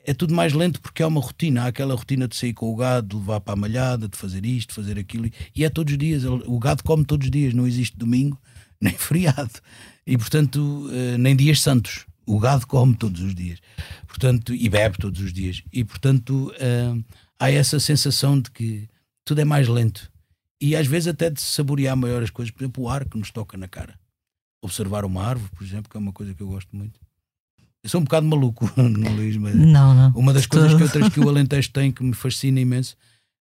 é tudo mais lento porque há uma rotina. Há aquela rotina de sair com o gado, de levar para a malhada, de fazer isto, de fazer aquilo. E é todos os dias. O gado come todos os dias. Não existe domingo nem feriado. E, portanto, eh, nem dias santos. O gado come todos os dias. Portanto, e bebe todos os dias. E, portanto, eh, há essa sensação de que tudo é mais lento. E às vezes até de saborear maior as coisas. Por exemplo, o ar que nos toca na cara. Observar uma árvore, por exemplo, que é uma coisa que eu gosto muito. Eu sou um bocado maluco, não, Luís, mas não, não. uma das coisas que, outras que o Alentejo tem que me fascina imenso,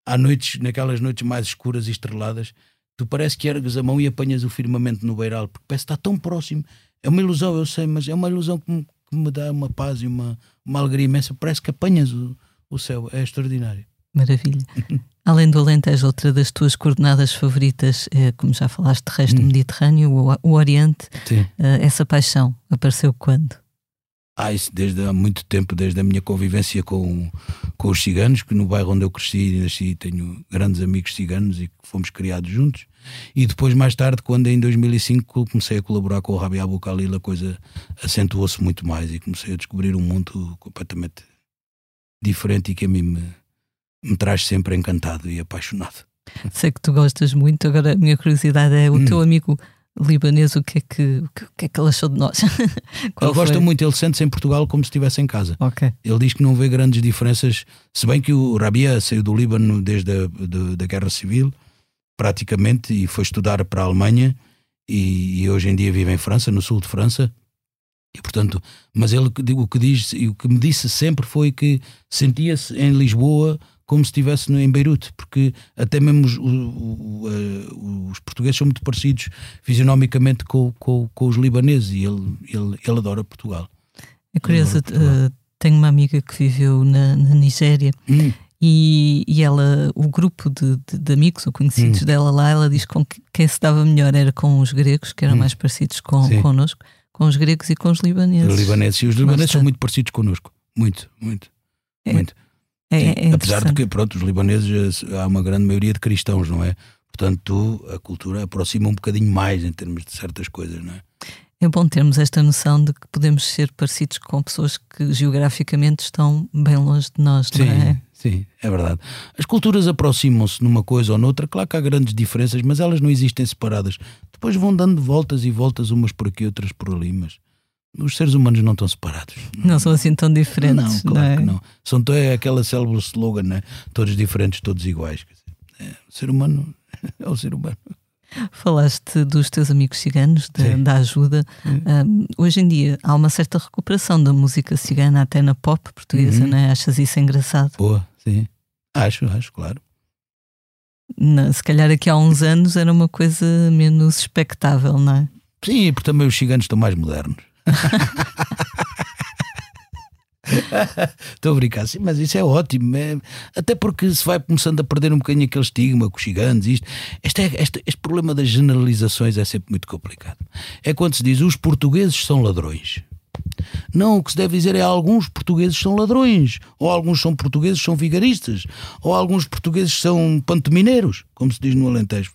há noites, naquelas noites mais escuras e estreladas, tu parece que ergues a mão e apanhas o firmamento no beiral, porque parece que está tão próximo. É uma ilusão, eu sei, mas é uma ilusão que me, que me dá uma paz e uma, uma alegria imensa. Parece que apanhas o, o céu, é extraordinário. Maravilha. Além do Alentejo, outra das tuas coordenadas favoritas, é, como já falaste, de resto hum. Mediterrâneo, o, o Oriente. Uh, essa paixão apareceu quando? Ah, isso desde há muito tempo, desde a minha convivência com, com os ciganos, que no bairro onde eu cresci e nasci tenho grandes amigos ciganos e que fomos criados juntos. E depois, mais tarde, quando em 2005 comecei a colaborar com o Rabi Abu Khalil, a coisa acentuou-se muito mais e comecei a descobrir um mundo completamente diferente e que a mim me, me traz sempre encantado e apaixonado. Sei que tu gostas muito, agora a minha curiosidade é o hum. teu amigo libanês, o que é que, o que, é que ele achou de nós? ele gosta muito, ele sente-se em Portugal como se estivesse em casa. Okay. Ele diz que não vê grandes diferenças, se bem que o Rabia saiu do Líbano desde a de, da Guerra Civil, praticamente, e foi estudar para a Alemanha, e, e, hoje em dia vive em França, no sul de França. E portanto, mas ele o que diz, e o que me disse sempre foi que sentia-se em Lisboa como se estivesse em Beirute, porque até mesmo os, os, os portugueses são muito parecidos fisionomicamente com, com, com, os libaneses e ele, ele, ele adora Portugal. É curioso, uh, Tenho uma amiga que viveu na, na Nigéria Hum, e, e ela, o grupo de, de, de amigos ou conhecidos Hum. dela lá, ela diz com que quem se dava melhor era com os gregos, que eram Hum. mais parecidos com, Sim. connosco, com os gregos e com os libaneses. os libaneses. E os libaneses são muito parecidos connosco. Muito, muito. É, muito. É, é Apesar de que, pronto, os libaneses eh, há uma grande maioria de cristãos, não é? Portanto, a cultura aproxima um bocadinho mais em termos de certas coisas, não é? É bom termos esta noção de que podemos ser parecidos com pessoas que geograficamente estão bem longe de nós, Sim, não é? sim, é verdade. As culturas aproximam-se numa coisa ou noutra, claro que há grandes diferenças, mas elas não existem separadas. Depois vão dando voltas e voltas, umas por aqui, outras por ali, mas os seres humanos não estão separados. Não são assim tão diferentes, não, não, claro é? que não. São é aquela célebre slogan, né? todos diferentes, todos iguais. É, o ser humano é o ser humano. Falaste dos teus amigos ciganos, da, Sim. da ajuda. Um, hoje em dia há uma certa recuperação da música cigana, até na pop portuguesa, Uhum. não é? Achas isso engraçado? Boa, sim. Acho, acho, claro. Na- se calhar aqui há uns anos era uma coisa menos expectável, não é? Sim, porque também os ciganos estão mais modernos. Estou a brincar, mas isso é ótimo. é- até porque se vai começando a perder um bocadinho aquele estigma com os gigantes, isto. Este, é- este, este problema das generalizações é sempre muito complicado. É quando se diz os portugueses são ladrões. Não, o que se deve dizer é alguns portugueses são ladrões, ou alguns são portugueses são vigaristas, ou alguns portugueses são pantomineiros, como se diz no Alentejo.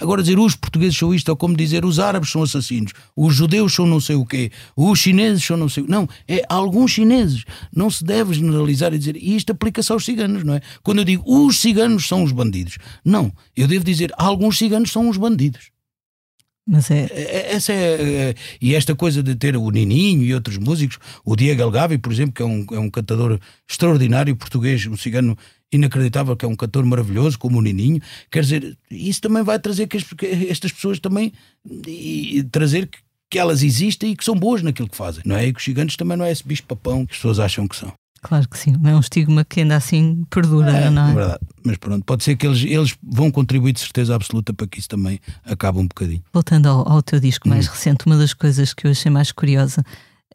Agora dizer os portugueses são isto, ou como dizer os árabes são assassinos, os judeus são não sei o quê, os chineses são não sei o Não, é alguns chineses. Não se deve generalizar e dizer, e isto aplica-se aos ciganos, não é? Quando eu digo os ciganos são os bandidos. Não, eu devo dizer alguns ciganos são os bandidos. Mas é, É- Essa é, é- e esta coisa de ter o Nininho e outros músicos, o Diego Algavi, por exemplo, que é um, é um cantador extraordinário português, um cigano inacreditável, que é um cantor maravilhoso, como o Nininho, quer dizer, isso também vai trazer que, as- que estas pessoas também e, trazer que, que elas existem e que são boas naquilo que fazem, não é? E que os gigantes também não é esse bicho-papão que as pessoas acham que são. Claro que sim, é um estigma que ainda assim perdura, É, não é? é verdade. Mas pronto, pode ser que eles, eles vão contribuir de certeza absoluta para que isso também acabe um bocadinho. Voltando ao, ao teu disco mais Hum. recente, uma das coisas que eu achei mais curiosa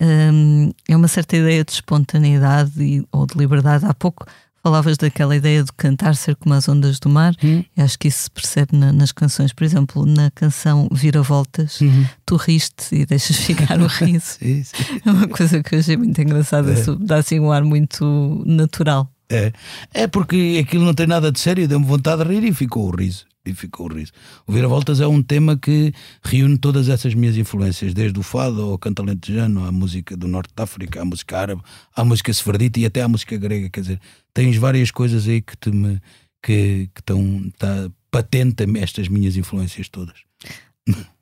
hum, é uma certa ideia de espontaneidade e- ou de liberdade. Há pouco falavas daquela ideia de cantar ser como as ondas do mar. Hum. Eu acho que isso se percebe na- nas canções. Por exemplo, na canção Vira-Voltas, Uhum. tu riste e deixas ficar o riso. Sim, sim. É uma coisa que eu achei muito engraçada, É. dá assim um ar muito natural. É. é porque aquilo não tem nada de sério, deu-me vontade de rir e ficou o riso. E ficou o riso. O Vira-Voltas é um tema que reúne todas essas minhas influências, desde o fado ao canto alentejano, à música do norte de África, à música árabe, à música sefardita e até à música grega. Quer dizer, tens várias coisas aí que te me, que, que estão tá patente estas minhas influências todas.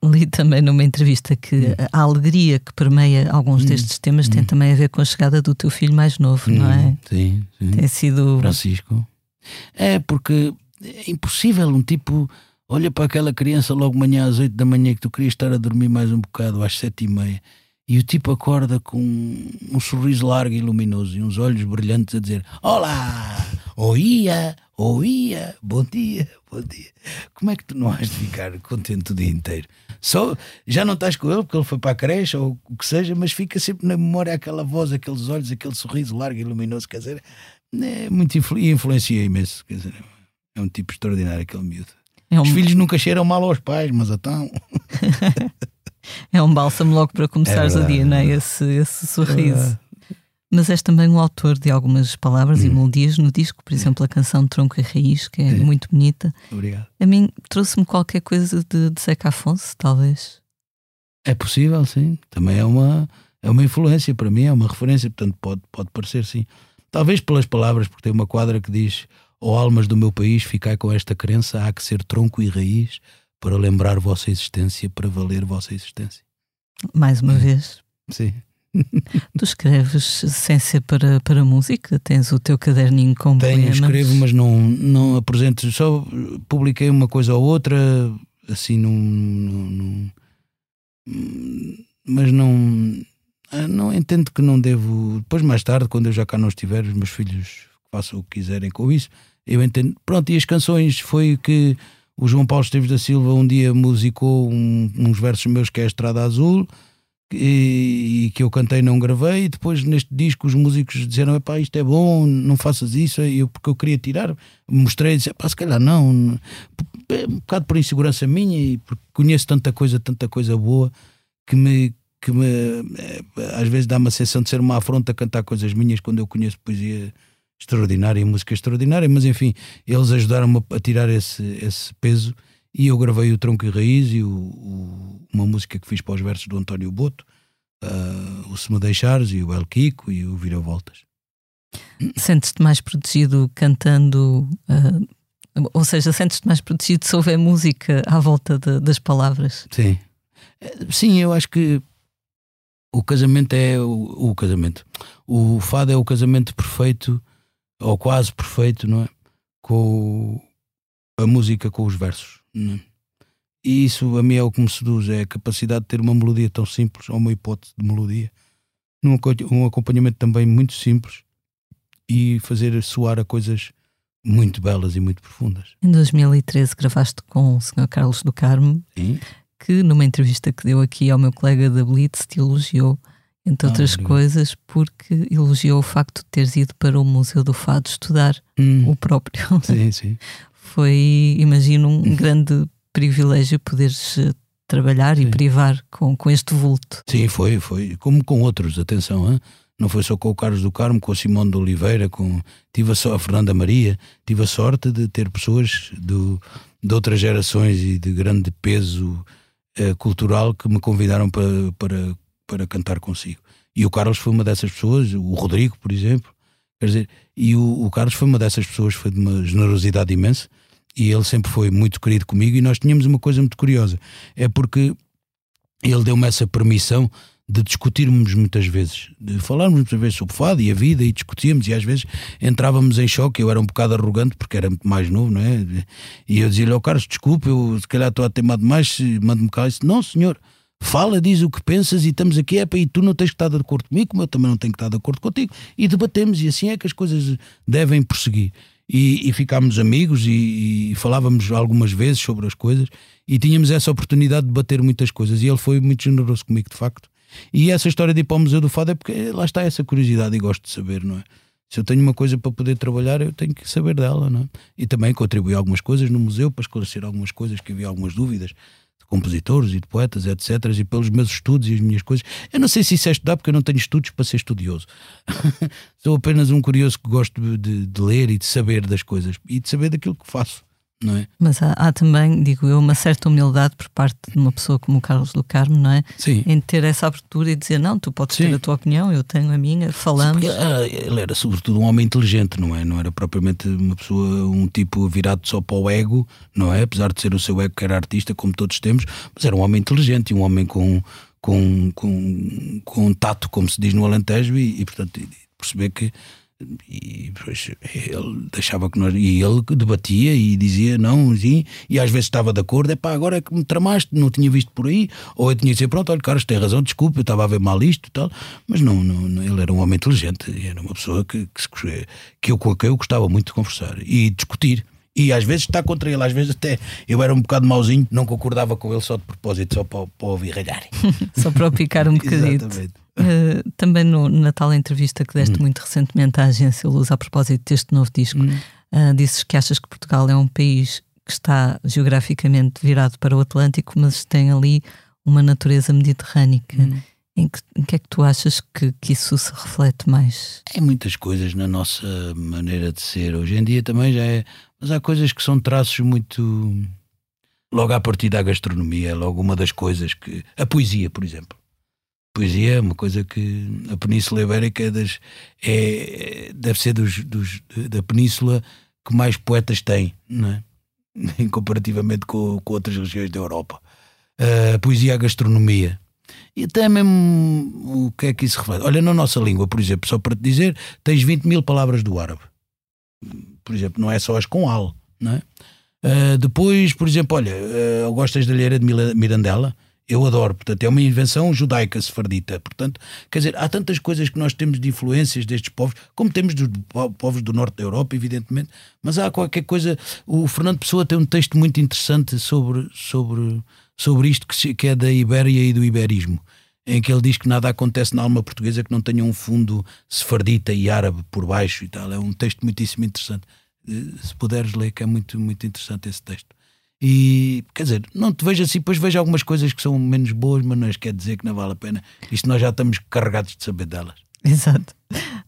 Li também numa entrevista que Hum. a alegria que permeia alguns destes temas tem também a ver com a chegada do teu filho mais novo, não é? Hum, Sim, sim. Tem sido. Francisco. É porque é impossível um tipo olha para aquela criança logo manhã às 8 da manhã que tu querias estar a dormir mais um bocado às sete e meia e o tipo acorda com um sorriso largo e luminoso e uns olhos brilhantes a dizer Olá! Oia! Oia! Bom dia! Bom dia! Como é que tu não has de ficar contente o dia inteiro? Só, já não estás com ele porque ele foi para a creche ou o que seja, mas fica sempre na memória aquela voz, aqueles olhos, aquele sorriso largo e luminoso, quer dizer, é muito influ influencia imenso. Quer dizer, é um tipo extraordinário aquele miúdo. É um, Os filhos nunca cheiram mal aos pais, mas então. é um bálsamo logo para começares o verdade, dia, é não é? Esse, esse sorriso. verdade. Mas és também um autor de algumas palavras e Hum. melodias no disco, por exemplo, a canção Tronco e Raiz, que é É. muito bonita. Obrigado. A mim trouxe-me qualquer coisa de, de Zeca Afonso, talvez. É possível, sim. Também é uma, é uma influência para mim, é uma referência, portanto pode, pode parecer sim. Talvez pelas palavras, porque tem uma quadra que diz: Ó almas do meu país, ficai com esta crença, há que ser tronco e raiz para lembrar vossa existência, para valer vossa existência. Mais uma vez. Sim. Tu escreves sem ser para, para música? Tens o teu caderninho com Tenho, poemas? escrevo, mas não, não apresento. Só publiquei uma coisa ou outra, assim, num. num- num- mas não. ah, Não entendo que não devo. Depois, mais tarde, quando eu já cá não estiver, os meus filhos façam o que quiserem com isso. Eu entendo. Pronto, e as canções foi que o João Paulo Esteves da Silva um dia musicou um- uns versos meus que é a Estrada Azul, e, e, que eu cantei não gravei e depois neste disco os músicos disseram pá, isto é bom, não faças isso eu, porque eu queria tirar, mostrei e disse, pá, se calhar não é um bocado por insegurança minha e porque conheço tanta coisa, tanta coisa boa que me, que me é, às vezes dá uma sensação de ser uma afronta cantar coisas minhas quando eu conheço poesia extraordinária música extraordinária, mas enfim, eles ajudaram-me a tirar esse, esse peso e eu gravei o Tronco e Raiz e o, o, uma música que fiz para os versos do António Boto, uh, o Se Me Deixares e o El Kiko e o Vira Voltas. Sentes-te mais protegido cantando, uh, ou seja, sentes-te mais protegido se houver música à volta de, das palavras? Sim. Sim, eu acho que o casamento é o, o casamento. O fado é o casamento perfeito, ou quase perfeito, não é? Com a música com os versos. Né? E isso a mim é o que me seduz, é a capacidade de ter uma melodia tão simples, ou uma hipótese de melodia, num um acompanhamento também muito simples e fazer soar a coisas muito belas e muito profundas. Em 2013 gravaste com o Sr. Carlos do Carmo, Sim. que numa entrevista que deu aqui ao meu colega da Blitz te elogiou, entre ah, outras coisas, porque elogiou o facto de teres ido para o Museu do Fado estudar hum. o próprio. Sim, sim foi, imagino, um grande privilégio poderes eh, trabalhar Sim. e privar com, com este vulto. Sim, foi, foi. Como com outros, atenção, hein? não foi só com o Carlos do Carmo, com o Simão de Oliveira, com tive a, so, a Fernanda Maria, tive a sorte de ter pessoas do, de outras gerações e de grande peso eh, cultural que me convidaram para, para, para cantar consigo. E o Carlos foi uma dessas pessoas, o Rodrigo, por exemplo, quer dizer, e o, o Carlos foi uma dessas pessoas, foi de uma generosidade imensa e ele sempre foi muito querido comigo e nós tínhamos uma coisa muito curiosa, é porque ele deu-me essa permissão de discutirmos muitas vezes, de falarmos muitas vezes sobre fado e a vida e discutíamos e às vezes entrávamos em choque, eu era um bocado arrogante porque era muito mais novo, não é? E eu dizia-lhe, oh Carlos, desculpe, eu se calhar estou a teimar demais, mando-me cá. Disse, não senhor, fala, diz o que pensas e estamos aqui, e tu não tens que estar de acordo comigo, eu também não tenho que estar de acordo contigo e debatemos e assim é que as coisas devem prosseguir e, e ficámos amigos e, e, falávamos algumas vezes sobre as coisas e tínhamos essa oportunidade de bater muitas coisas e ele foi muito generoso comigo, de facto. E essa história de ir para o Museu do Fado é porque lá está essa curiosidade e gosto de saber, não é? Se eu tenho uma coisa para poder trabalhar, eu tenho que saber dela, não é? E também contribuí algumas coisas no museu para esclarecer algumas coisas que havia algumas dúvidas compositores e de poetas, etc., e pelos meus estudos e as minhas coisas. Eu não sei se isso é estudar, porque eu não tenho estudos para ser estudioso. Sou apenas um curioso que gosto de, de, ler e de saber das coisas e de saber daquilo que faço não é? Mas há, há, também, digo eu, uma certa humildade por parte de uma pessoa como o Carlos do Carmo, não é? Sim. Em ter essa abertura e dizer, não, tu podes Sim. ter a tua opinião, eu tenho a minha, falamos. Sim, ah, ele era sobretudo um homem inteligente, não é? Não era propriamente uma pessoa, um tipo virado só para o ego, não é? Apesar de ser o seu ego que era artista, como todos temos, mas era um homem inteligente e um homem com, com, com, com tato, como se diz no Alentejo, e, e portanto, perceber que e depois ele deixava que nós. E ele debatia e dizia não, sim, e às vezes estava de acordo, é pá, agora é que me tramaste, não tinha visto por aí. Ou eu tinha de dizer, pronto, olha, Carlos, tem razão, desculpa, eu estava a ver mal isto e tal. Mas não, não, ele era um homem inteligente, era uma pessoa que, que, que eu, com quem eu gostava muito de conversar e discutir. E às vezes está contra ele, às vezes até eu era um bocado mauzinho, não concordava com ele só de propósito, só para, para ouvir ralhar. só para o picar um bocadinho. Uh, também no, na tal entrevista que deste hum. muito recentemente à agência Luz a propósito deste novo disco, hum. uh, disses que achas que Portugal é um país que está geograficamente virado para o Atlântico, mas tem ali uma natureza mediterrânica. Hum. Em que, em que é que tu achas que, que isso se reflete mais? Em muitas coisas na nossa maneira de ser. Hoje em dia também já é. Mas há coisas que são traços muito. Logo a partir da gastronomia, é logo uma das coisas que. A poesia, por exemplo. Poesia é uma coisa que a Península Ibérica é das, é, deve ser dos, dos, da Península que mais poetas tem, não é? comparativamente com, com outras regiões da Europa. A poesia, a gastronomia. E até mesmo o que é que isso reflete? Olha, na nossa língua, por exemplo, só para te dizer, tens 20 mil palavras do árabe. Por exemplo, não é só as com al, não é? Uh, depois, por exemplo, olha, uh, gostas da Lheira de Mirandela? Eu adoro. Portanto, é uma invenção judaica sefardita. Portanto, quer dizer, há tantas coisas que nós temos de influências destes povos, como temos dos povos do norte da Europa, evidentemente, mas há qualquer coisa. O Fernando Pessoa tem um texto muito interessante sobre, sobre, sobre isto, que, que é da Ibéria e do iberismo. em que ele diz que nada acontece na alma portuguesa que não tenha um fundo sefardita e árabe por baixo e tal. É um texto muitíssimo interessante. Eh, se puderes ler, que é muito, muito interessante esse texto. E quer dizer, não te vejo assim, depois vejo algumas coisas que são menos boas, mas não quer dizer que não vale a pena. Isto nós já estamos carregados de saber delas. Exato.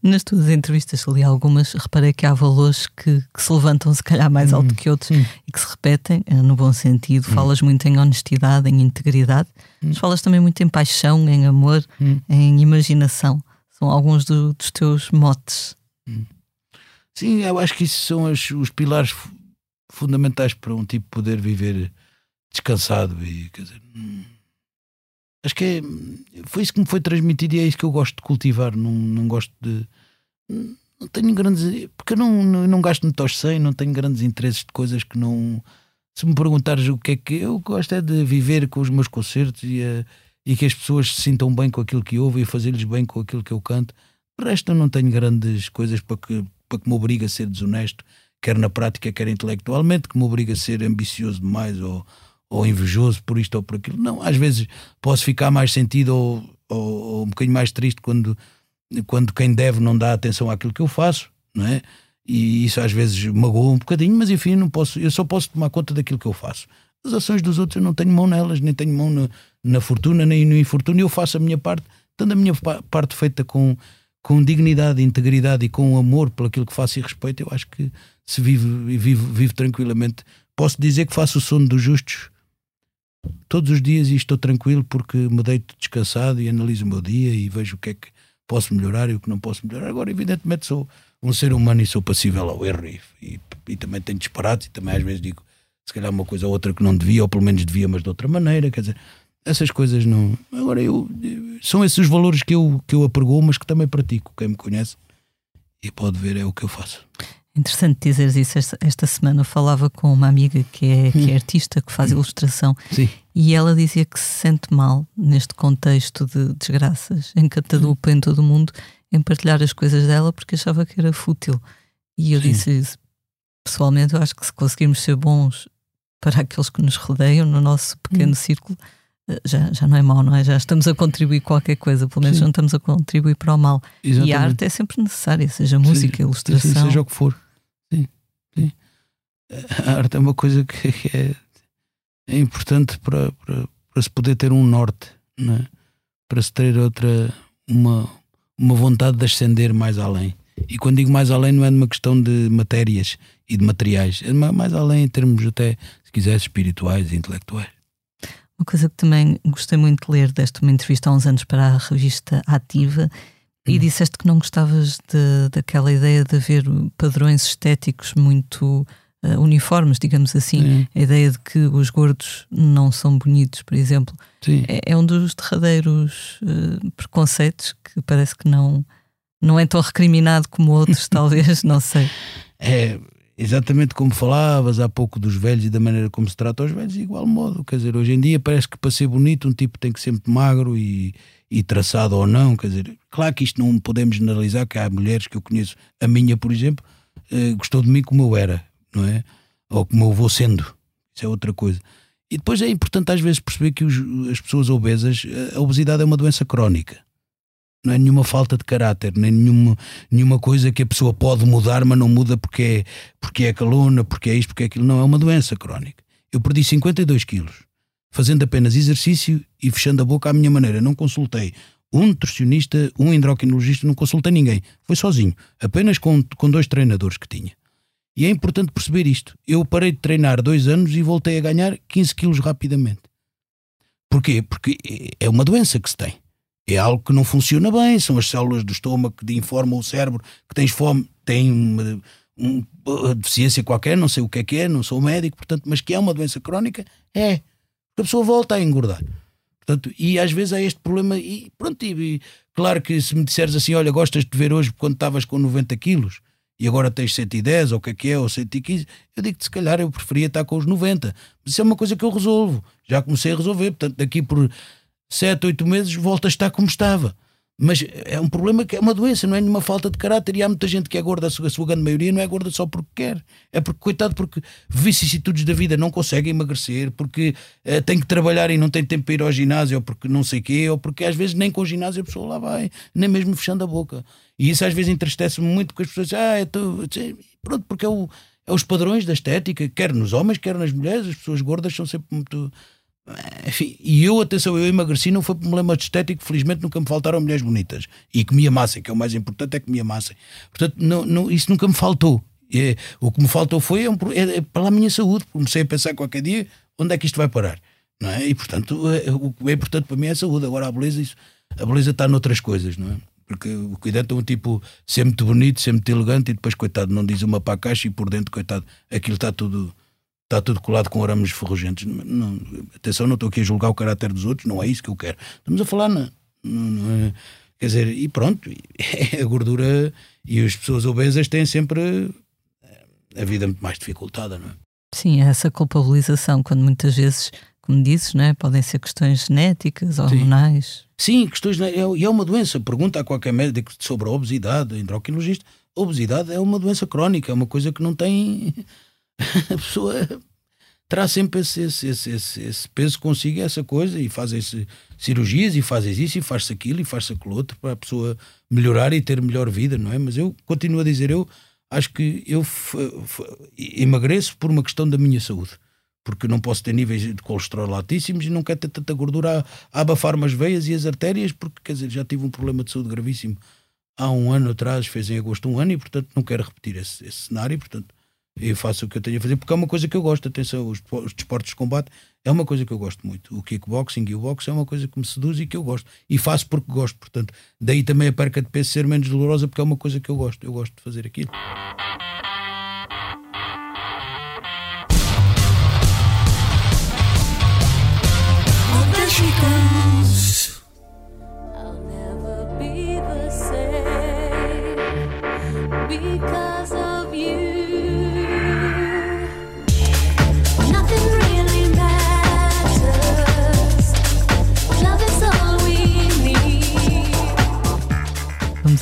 Nas tuas entrevistas, li algumas, reparei que há valores que, que se levantam, se calhar, mais alto hum, que outros hum. e que se repetem, eh, no bom sentido. Hum. Falas muito em honestidade, em integridade, hum. mas falas também muito em paixão, em amor, hum. em imaginação. São alguns do, dos teus motes. Hum. Sim, eu acho que isso são os, os pilares fundamentais para um tipo poder viver descansado e quer dizer, acho que é, foi isso que me foi transmitido e é isso que eu gosto de cultivar. Não, não gosto de. Não tenho grandes. Porque eu não, não, não gasto muito aos 100, não tenho grandes interesses de coisas que não. Se me perguntares o que é que. Eu gosto é de viver com os meus concertos e, a, e que as pessoas se sintam bem com aquilo que ouvem e fazer-lhes bem com aquilo que eu canto. De resto, eu não tenho grandes coisas para que, para que me obrigue a ser desonesto, quer na prática, quer intelectualmente, que me obrigue a ser ambicioso demais ou ou invejoso por isto ou por aquilo. Não, às vezes posso ficar mais sentido ou, ou, ou um bocadinho mais triste quando, quando quem deve não dá atenção àquilo que eu faço, não é? E isso às vezes magoa um bocadinho, mas enfim, não posso, eu só posso tomar conta daquilo que eu faço. As ações dos outros eu não tenho mão nelas, nem tenho mão na, na fortuna, nem no infortúnio. Eu faço a minha parte, tendo a minha parte feita com, com dignidade, integridade e com amor pelo aquilo que faço e respeito, eu acho que se vive, vivo, vivo tranquilamente. Posso dizer que faço o sono dos justos todos os dias e estou tranquilo porque me deito descansado e analiso o meu dia e vejo o que é que posso melhorar e o que não posso melhorar. Agora, evidentemente, sou um ser humano e sou passível ao erro e, e, e também tenho disparates e também às vezes digo se calhar uma coisa ou outra que não devia, ou pelo menos devia, mas de outra maneira. Quer dizer, essas coisas não. Agora, eu, são esses os valores que eu, que eu apregou, mas que também pratico. Quem me conhece e pode ver é o que eu faço. Interessante dizeres isso. Esta, esta, semana eu falava com uma amiga que é, que é hum. artista, que faz hum. ilustração, Sim. e ela dizia que se sente mal neste contexto de desgraças, em catadupa em todo o mundo, em partilhar as coisas dela porque achava que era fútil. E eu Sim. disse. Pessoalmente, eu acho que se conseguirmos ser bons para aqueles que nos rodeiam no nosso pequeno hum. círculo, já, já não é mau, não é? Já estamos a contribuir qualquer coisa, pelo menos sim. não estamos a contribuir para o mal. Exatamente. E a arte é sempre necessária, seja música, sim, ilustração. Sim, seja o que for. Sim, sim. A arte é uma coisa que, é, é importante para, para, para, se poder ter um norte, é? para se ter outra, uma, uma vontade de ascender mais além. E quando digo mais além, não é numa questão de matérias e de materiais, é mais além em termos até, se quiser, espirituais e intelectuais. Uma coisa que também gostei muito de ler, deste uma entrevista há uns anos para a revista Ativa, e hum. disseste que não gostavas de, daquela ideia de haver padrões estéticos muito uh, uniformes, digamos assim. Sim. A ideia de que os gordos não são bonitos, por exemplo. É, é, um dos derradeiros uh, preconceitos que parece que não, não é tão recriminado como outros, talvez, não sei. É exatamente como falavas há pouco dos velhos e da maneira como se trata os velhos, igual modo. Quer dizer, hoje em dia parece que para ser bonito um tipo tem que ser muito magro e e traçado ou não, quer dizer, claro que isto não podemos generalizar, que há mulheres que eu conheço, a minha, por exemplo, eh, gostou de mim como eu era, não é? Ou como eu vou sendo, isso é outra coisa. E depois é importante às vezes perceber que os, as pessoas obesas, a obesidade é uma doença crónica. Não é nenhuma falta de caráter, nem nenhuma, nenhuma coisa que a pessoa pode mudar, mas não muda porque é, porque é caluna, porque é isto, porque é aquilo. Não, é uma doença crónica. Eu perdi 52 quilos fazendo apenas exercício e fechando a boca à minha maneira. Não consultei um nutricionista, um endocrinologista, não consultei ninguém. Foi sozinho, apenas com, com dois treinadores que tinha. E é importante perceber isto. Eu parei de treinar dois anos e voltei a ganhar 15 quilos rapidamente. Porquê? Porque é uma doença que se tem. É algo que não funciona bem, são as células do estômago que informam o cérebro que tens fome, tem uma, uma deficiência qualquer, não sei o que é que é, não sou médico, portanto, mas que é uma doença crónica, é a pessoa volta a engordar. Portanto, e às vezes há este problema, e pronto, e, claro que se me disseres assim, olha, gostas de ver hoje quando estavas com 90 quilos e agora tens 110 ou o que é que é, ou 115, eu digo-te se calhar eu preferia estar com os 90. Mas isso é uma coisa que eu resolvo. Já comecei a resolver, portanto, daqui por 7, 8 meses volto a estar como estava. Mas é um problema que é uma doença, não é nenhuma falta de caráter. E há muita gente que é gorda, a sua, a sua grande maioria não é gorda só porque quer. É porque, coitado, porque vicissitudes da vida não consegue emagrecer, porque uh, tem que trabalhar e não tem tempo para ir ao ginásio, ou porque não sei quê, ou porque às vezes nem com o ginásio a pessoa lá vai, nem mesmo fechando a boca. E isso às vezes entristece-me muito porque as pessoas ah, tô... pronto, porque é, o, é os padrões da estética, quer nos homens, quer nas mulheres, as pessoas gordas são sempre muito enfim, e eu, atenção, eu emagreci, não foi problema de estético, felizmente nunca me faltaram mulheres bonitas. E que me amassem, que é o mais importante, é que me amassem. Portanto, não, não, isso nunca me faltou. É, o que me faltou foi é, um, é, é para a minha saúde. Comecei a pensar qualquer dia onde é que isto vai parar. Não é? E portanto, é, o que é importante para mim é a saúde. Agora a beleza, isso, a beleza está noutras coisas, não é? Porque o cuidado é um tipo ser muito bonito, ser muito elegante e depois, coitado, não diz uma para a caixa e por dentro, coitado, aquilo está tudo está tudo colado com arames ferrugentes. Não, atenção, não estou aqui a julgar o caráter dos outros, não é isso que eu quero. Estamos a falar, na, na, quer dizer, e pronto, a gordura e as pessoas obesas têm sempre a vida muito mais dificultada, não é? Sim, é essa culpabilização, quando muitas vezes, como dizes, não é? podem ser questões genéticas, hormonais. Sim, Sim questões. É, e é uma doença. Pergunta a qualquer médico sobre a obesidade, endocrinologista. A obesidade é uma doença crónica, é uma coisa que não tem a pessoa terá sempre esse, esse, esse, esse, peso consigo, essa coisa, e faz cirurgias, e fazes isso, e faz aquilo, e faz aquilo outro, para a pessoa melhorar e ter melhor vida, não é? Mas eu continuo a dizer, eu acho que eu emagreço por uma questão da minha saúde. Porque não posso ter níveis de colesterol altíssimos e não quero ter tanta gordura a, a abafar-me as veias e as artérias, porque, quer dizer, já tive um problema de saúde gravíssimo há um ano atrás, fez em agosto um ano, e, portanto, não quero repetir esse, esse cenário, portanto, eu faço o que eu tenho a fazer porque é uma coisa que eu gosto. Atenção, os, os desportos de combate é uma coisa que eu gosto muito. O kickboxing e o boxe é uma coisa que me seduz e que eu gosto. E faço porque gosto. Portanto, daí também a perca de peso ser menos dolorosa porque é uma coisa que eu gosto. Eu gosto de fazer aquilo.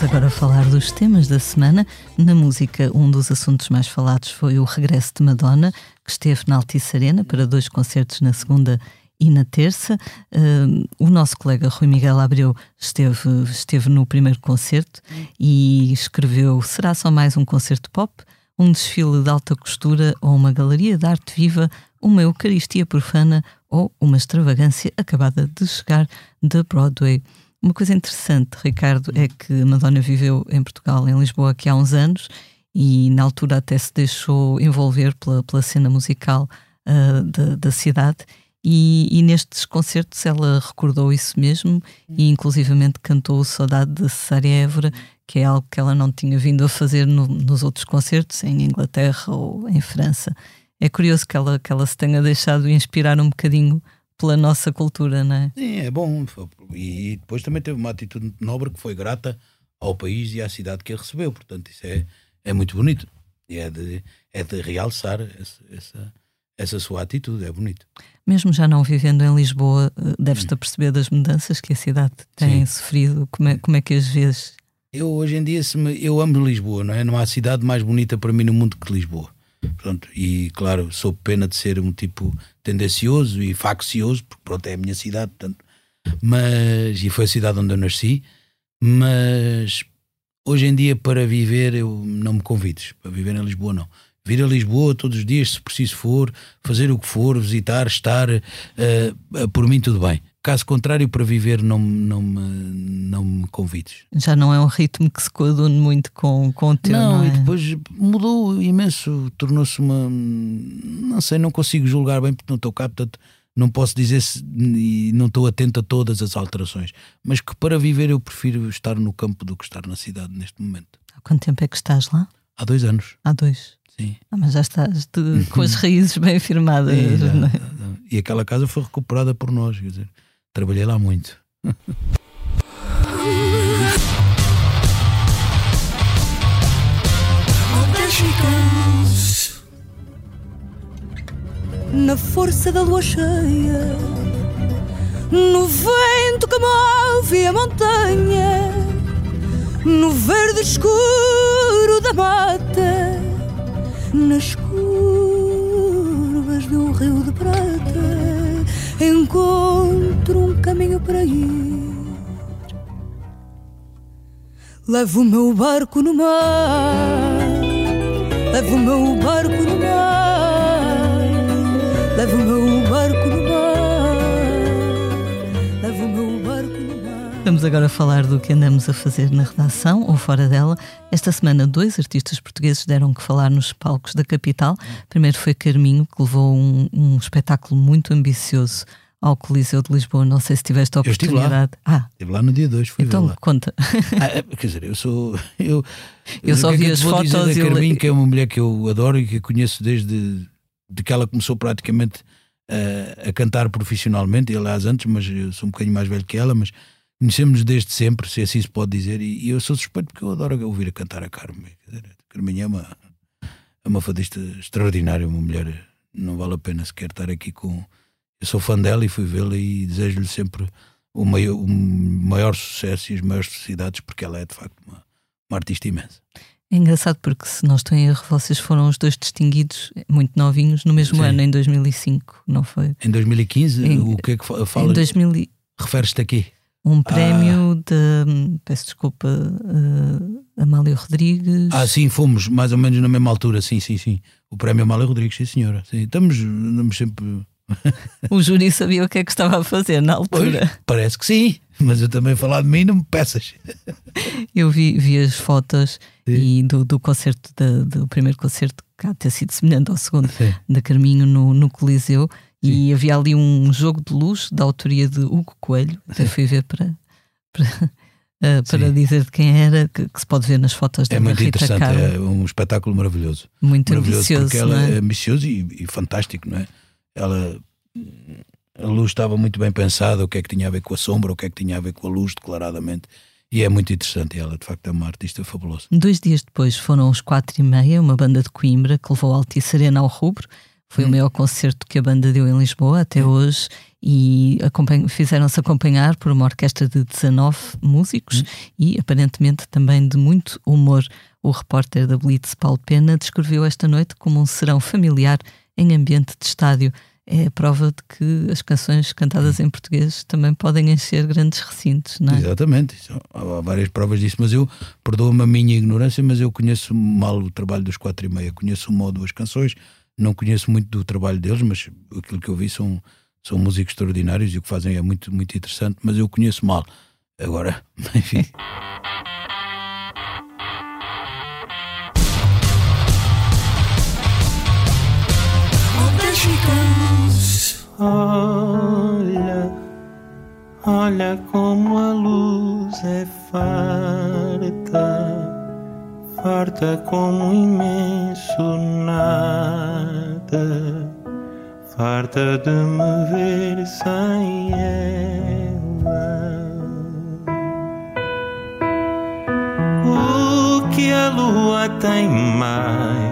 Agora falar dos temas da semana. Na música, um dos assuntos mais falados foi o regresso de Madonna, que esteve na Altice Arena para dois concertos na segunda e na terça. Uh, o nosso colega Rui Miguel Abreu esteve, esteve no primeiro concerto e escreveu: será só mais um concerto pop? Um desfile de alta costura ou uma galeria de arte viva? Uma Eucaristia profana ou uma extravagância acabada de chegar da Broadway? Uma coisa interessante, Ricardo, é que Madonna viveu em Portugal, em Lisboa, aqui há uns anos e na altura até se deixou envolver pela, pela cena musical uh, da, da, cidade. E, e, nestes concertos ela recordou isso mesmo e inclusivamente cantou Saudade de Cesária Évora, que é algo que ela não tinha vindo a fazer no, nos outros concertos, em Inglaterra ou em França. É curioso que ela, que ela se tenha deixado inspirar um bocadinho pela nossa cultura, não é? Sim, é bom. E depois também teve uma atitude nobre que foi grata ao país e à cidade que a recebeu. Portanto, isso é, é muito bonito. E é de, é de realçar essa, essa, essa sua atitude, é bonito. Mesmo já não vivendo em Lisboa, deves-te a perceber das mudanças que a cidade tem Sim. sofrido. Como é, como é que as vês? Eu hoje em dia, eu amo Lisboa, não é? Não há cidade mais bonita para mim no mundo que Lisboa. Pronto, e claro, sou pena de ser um tipo tendencioso e faccioso, porque pronto, é a minha cidade, portanto, mas, e foi a cidade onde eu nasci, mas hoje em dia para viver eu não me convides, para viver em Lisboa não. Vir a Lisboa todos os dias, se preciso for, fazer o que for, visitar, estar, uh, por mim tudo bem. Caso contrário, para viver não, não, me, não me convides. Já não é um ritmo que se coadune muito com, com o teu, não, não é? e depois mudou imenso, tornou-se uma... Não sei, não consigo julgar bem porque não estou cá, portanto não posso dizer se, e não estou atento a todas as alterações. Mas que para viver eu prefiro estar no campo do que estar na cidade neste momento. Há quanto tempo é que estás lá? Há dois anos. Há dois? Sim. Ah, mas já estás de, com as raízes bem firmadas. É, e aquela casa foi recuperada por nós, quer dizer Trabalhei lá muito. Na força da lua cheia, no vento que move a montanha, no verde escuro da mata, nas curvas de um rio de prata, encontro um caminho para ir. Levo o meu barco no mar, levo o meu barco no mar, Vamos agora falar do que andamos a fazer na redação ou fora dela. Esta semana, dois artistas portugueses deram que falar nos palcos da capital. Primeiro foi Carminho, que levou um, um espetáculo muito ambicioso ao Coliseu de Lisboa. Não sei se tiveste a Eu estive lá. oportunidade. Ah, Estive lá no dia 2, fui então lá. conta. Ah, é, quer dizer, eu sou. Eu, Eu só é vi que eu as vou dizer fotos da eu- Carminho, que é uma mulher que eu adoro e que conheço desde de que ela começou praticamente eh, a cantar profissionalmente. Aliás, antes, mas eu sou um bocadinho mais velho que ela, mas conhecemos desde sempre, se assim se pode dizer. E, e eu sou suspeito porque eu adoro ouvir a cantar a Carmen. Carminho é uma, é uma fadista extraordinária, uma mulher. Não vale a pena sequer estar aqui com. Eu sou fã dela e fui vê-la e desejo-lhe sempre o maior, o maior sucesso e as maiores felicidades, porque ela é de facto uma, uma artista imensa. É engraçado porque, se não estou em erro, vocês foram os dois distinguidos, muito novinhos, no mesmo Sim. ano, em 2005, não foi? Em 2015, Em- o que é que fa- Em fala? 2000, e- Referes-te aqui? Um Ah. prémio de, peço desculpa, uh, Amália Rodrigues. Ah, sim, fomos mais ou menos na mesma altura, sim, sim, sim. O prémio Amália Rodrigues, sim, senhora. Sim, estamos, andamos sempre. O júri sabia o que é que estava a fazer na Pois, altura. parece que sim, mas eu também falar de mim não me peças. Eu vi, vi as fotos Sim. e do, do concerto, da- do primeiro concerto, que há de ter sido semelhante ao segundo, Sim. da Carminho no, no Coliseu. E havia ali um jogo de luz da autoria de Hugo Coelho. Até fui ver para, para, eh, para dizer de quem era, que, que se pode ver nas fotos da É muito Rita interessante, Carmo. é um espetáculo maravilhoso. Muito maravilhoso ambicioso, porque ela é? é ambicioso e, e fantástico, não é? Ela a luz estava muito bem pensada, o que é que tinha a ver com a sombra, o que é que tinha a ver com a luz, declaradamente. E é muito interessante. Ela, de facto, é uma artista fabulosa. Dois dias depois foram os quatro e meia, uma banda de Coimbra que levou a Altice Arena ao rubro. Foi o maior concerto que a banda deu em Lisboa até hoje e fizeram-se acompanhar por uma orquestra de 19 músicos e aparentemente também de muito humor. O repórter da Blitz, Paulo Pena, descreveu esta noite como um serão familiar em ambiente de estádio. É a prova de que as canções cantadas em português também podem encher grandes recintos, não é? Exatamente. Há várias provas disso, mas eu, perdoa-me a minha ignorância, mas eu conheço mal o trabalho dos quatro e meia. Conheço uma ou duas canções, não conheço muito do trabalho deles, mas aquilo que eu vi são, são músicos extraordinários e o que fazem é muito, muito interessante, mas eu conheço mal. Agora, enfim. Olha, olha como a luz é farta, farta como imenso nada, farta de me ver sem ela. O que a lua tem mais?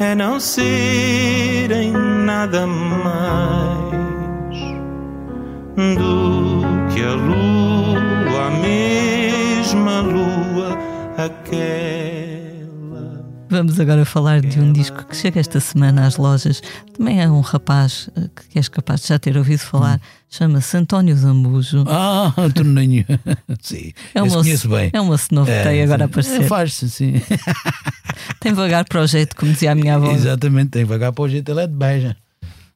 é não serem nada mais do que a lua, a mesma lua, aquela. Vamos agora falar de um disco que chega esta semana às lojas. Também é um rapaz eh, que és capaz de já ter ouvido falar. Chama-se António Zambujo. Ah, Torninho. sim, É um conheço bem. é um moço novo que tem agora a aparecer. É, Faz-se, sim. Tem vagar para o jeito, como dizia a minha avó. Exatamente, tem vagar para o jeito, ele é de beija.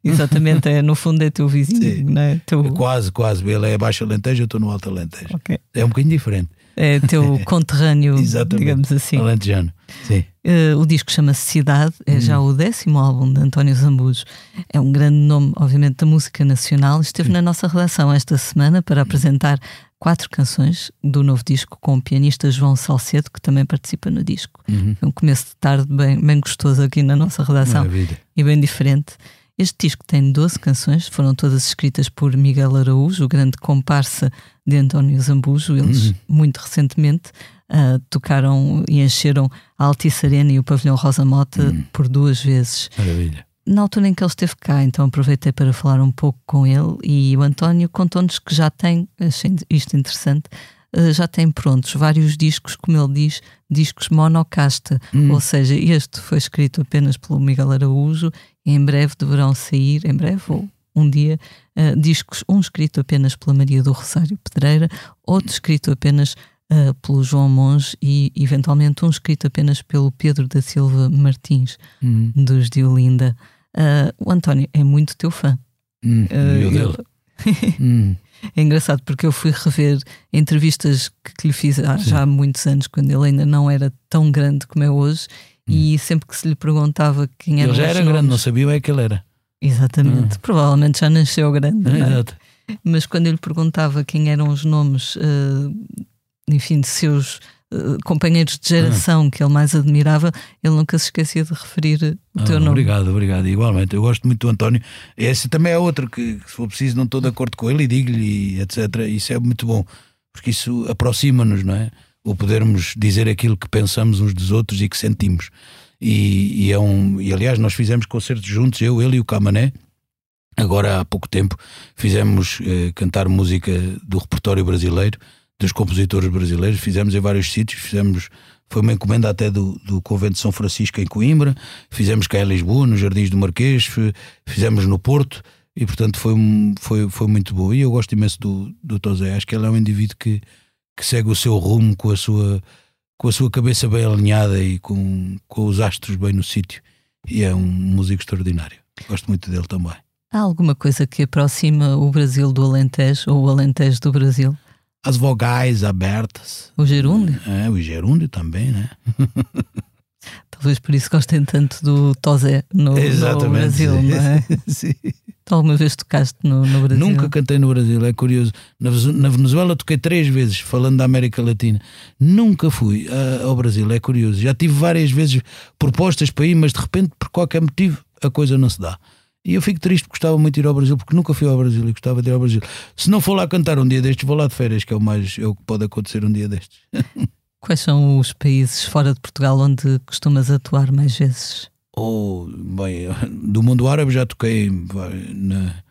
Exatamente, é, no fundo é teu vizinho, Sim. não é? Teu, Quase, quase. Ele é baixo Alentejo, eu estou no Alto Alentejo. ok. É um bocadinho diferente. É teu conterrâneo, digamos assim. Alentejano. Sim. Eh, o disco chama-se Cidade, é já Hum. o décimo álbum de António Zambujo. É um grande nome, obviamente, da música nacional. Esteve na nossa redação esta semana para apresentar quatro canções do novo disco com o pianista João Salcedo, que também participa no disco. Uhum. Foi um começo de tarde bem, bem gostoso aqui na nossa redação Maravilha. e bem diferente. Este disco tem 12 canções, foram todas escritas por Miguel Araújo, o grande comparsa de António Zambujo. Eles, Uhum. muito recentemente, ah, tocaram e encheram a Altice Arena e o Pavilhão Rosa Mota Uhum. por duas vezes. Maravilha. na altura em que ele esteve cá, então aproveitei para falar um pouco com ele e o António contou-nos que já tem, achei isto interessante, uh, já tem prontos vários discos, como ele diz, discos monocasta, Hum. ou seja, este foi escrito apenas pelo Miguel Araújo em breve deverão sair, em breve ou um dia, uh, discos, um escrito apenas pela Maria do Rosário Pedreira, outro escrito apenas uh, pelo João Monge e eventualmente um escrito apenas pelo Pedro da Silva Martins, Hum, dos de Olinda. Uh, o António é muito teu fã. hum, ele- dele? Hum, É engraçado porque eu fui rever entrevistas que, que lhe fiz há, já há muitos anos, quando ele ainda não era tão grande como é hoje, e sempre que se lhe perguntava quem era Hum. ele já era grande, não sabia é que ele era. Exatamente, provavelmente já nasceu grande, é? Exato. mas quando eu lhe perguntava quem eram os nomes, eh, enfim, de seus eh, companheiros de geração que ele mais admirava, ele nunca se esquecia de referir o Ah, teu nome. Obrigado, obrigado. Igualmente, eu gosto muito do António. Esse também é outro que, se for preciso, não estou de acordo com ele e digo-lhe, etc. Isso é muito bom, porque isso aproxima-nos, não é? O podermos dizer aquilo que pensamos uns dos outros e que sentimos. E, e é um, e aliás, nós fizemos concertos juntos, eu, ele e o Camané. Agora há pouco tempo fizemos eh, cantar música do repertório brasileiro, dos compositores brasileiros, fizemos em vários sítios, fizemos foi uma encomenda até do, do Convento de São Francisco em Coimbra, fizemos cá em Lisboa, nos Jardins do Marquês, fi- fizemos no Porto e portanto foi, foi, foi muito bom. E eu gosto imenso do, do Tosé, acho que ele é um indivíduo que, que segue o seu rumo com a sua, com a sua cabeça bem alinhada e com, com os astros bem no sítio. E é um músico extraordinário. Gosto muito dele também. Há alguma coisa que aproxima o Brasil do Alentejo ou o Alentejo do Brasil? As vogais abertas. O gerúndio? É, o gerúndio também, né? Talvez por isso gostem tanto do Tosé no, no Brasil, não é? Sim. Tu alguma vez tocaste no, no Brasil? Nunca cantei no Brasil, é curioso. Na, na Venezuela toquei três vezes, falando da América Latina. Nunca fui ah, ao Brasil, é curioso. Já tive várias vezes propostas para ir, mas de repente, por qualquer motivo, a coisa não se dá. E eu fico triste porque gostava muito de ir ao Brasil, porque nunca fui ao Brasil e gostava de ir ao Brasil. Se não for lá cantar um dia destes, vou lá de férias, que é o mais é o que pode acontecer um dia destes. Quais são os países fora de Portugal onde costumas atuar mais vezes? Ou, bem, do mundo árabe já toquei na,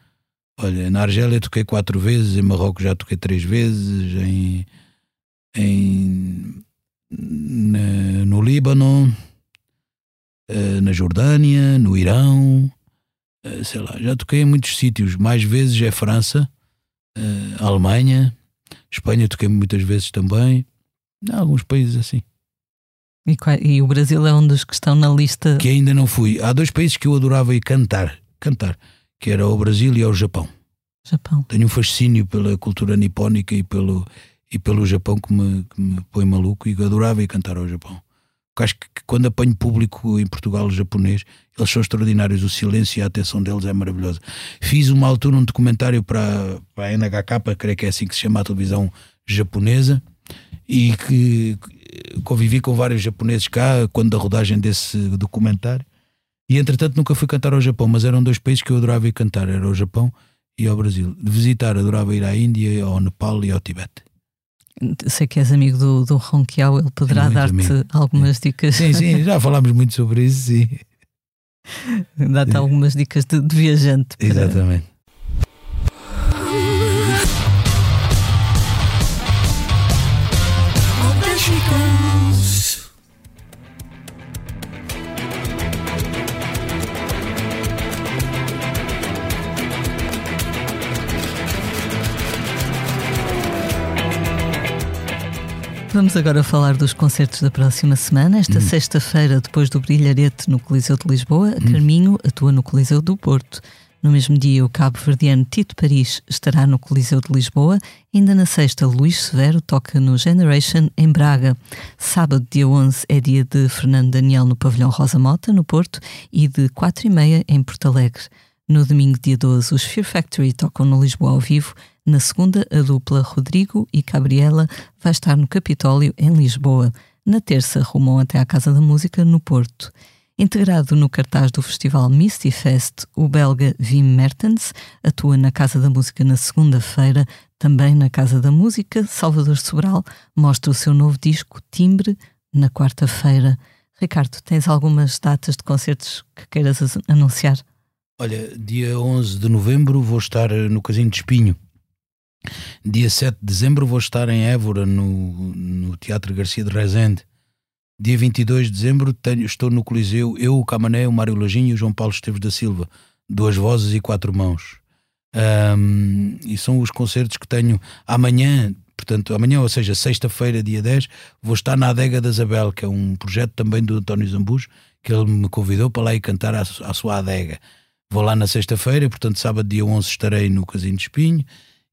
olha, na Argélia toquei quatro vezes, em Marrocos já toquei três vezes, em, em na- no Líbano, eh, na Jordânia, no Irão, eh, sei lá, já toquei em muitos sítios, mais vezes é França, eh, Alemanha, Espanha toquei muitas vezes também, Há alguns países assim. E, e o Brasil é um dos que estão na lista. que ainda não fui. Há dois países que eu adorava ir cantar, cantar, que era o Brasil e o Japão. Japão. Tenho um fascínio pela cultura nipónica e pelo, e pelo Japão que me, que me põe maluco e adorava ir cantar ao Japão. Porque acho que, que quando apanho público em Portugal japonês, eles são extraordinários, o silêncio e a atenção deles é maravilhosa. Fiz uma altura um documentário para, para a NHK, creio que é assim que se chama a televisão japonesa, e que convivi com vários japoneses cá quando da rodagem desse documentário. E entretanto nunca fui cantar ao Japão, mas eram dois países que eu adorava ir cantar, era o Japão e ao Brasil. De visitar, adorava ir à Índia, ao Nepal e ao Tibete. Sei que és amigo do, do Ronquial, ele poderá muito dar-te algumas dicas. Sim, sim, já falámos muito sobre isso, sim. Dá-te algumas dicas de, de viajante. para- Exatamente. Vamos agora falar dos concertos da próxima semana. Esta sexta-feira, depois do Brilharete no Coliseu de Lisboa, a Carminho atua no Coliseu do Porto. No mesmo dia, o cabo-verdiano Tito Paris estará no Coliseu de Lisboa. Ainda na sexta, Luís Severo toca no Generation em Braga. Sábado, dia 11, é dia de Fernando Daniel no Pavilhão Rosa Mota, no Porto, e de 4 e meia em Porto Alegre. No domingo, dia 12, os Fear Factory tocam no Lisboa ao vivo. Na segunda, a dupla Rodrigo e Gabriela vai estar no Capitólio, em Lisboa. Na terça, rumam até à Casa da Música, no Porto. Integrado no cartaz do festival Misty Fest, o belga Wim Mertens atua na Casa da Música na segunda-feira. Também na Casa da Música, Salvador Sobral mostra o seu novo disco Timbre na quarta-feira. Ricardo, tens algumas datas de concertos que queiras anunciar? Olha, dia 11 de novembro vou estar no Casino de Espinho. Dia 7 de dezembro vou estar em Évora, no, no Teatro Garcia de Rezende. Dia 22 de dezembro tenho, estou no Coliseu, eu, o Camané, o Mário Lojinho e o João Paulo Esteves da Silva. Duas vozes e quatro mãos. Um, e são os concertos que tenho amanhã, portanto, amanhã, ou seja, sexta-feira, dia 10, vou estar na Adega da Isabel, que é um projeto também do António Zambus, que ele me convidou para lá ir cantar à, à sua adega. Vou lá na sexta-feira, portanto, sábado, dia 11, estarei no Casino de Espinho.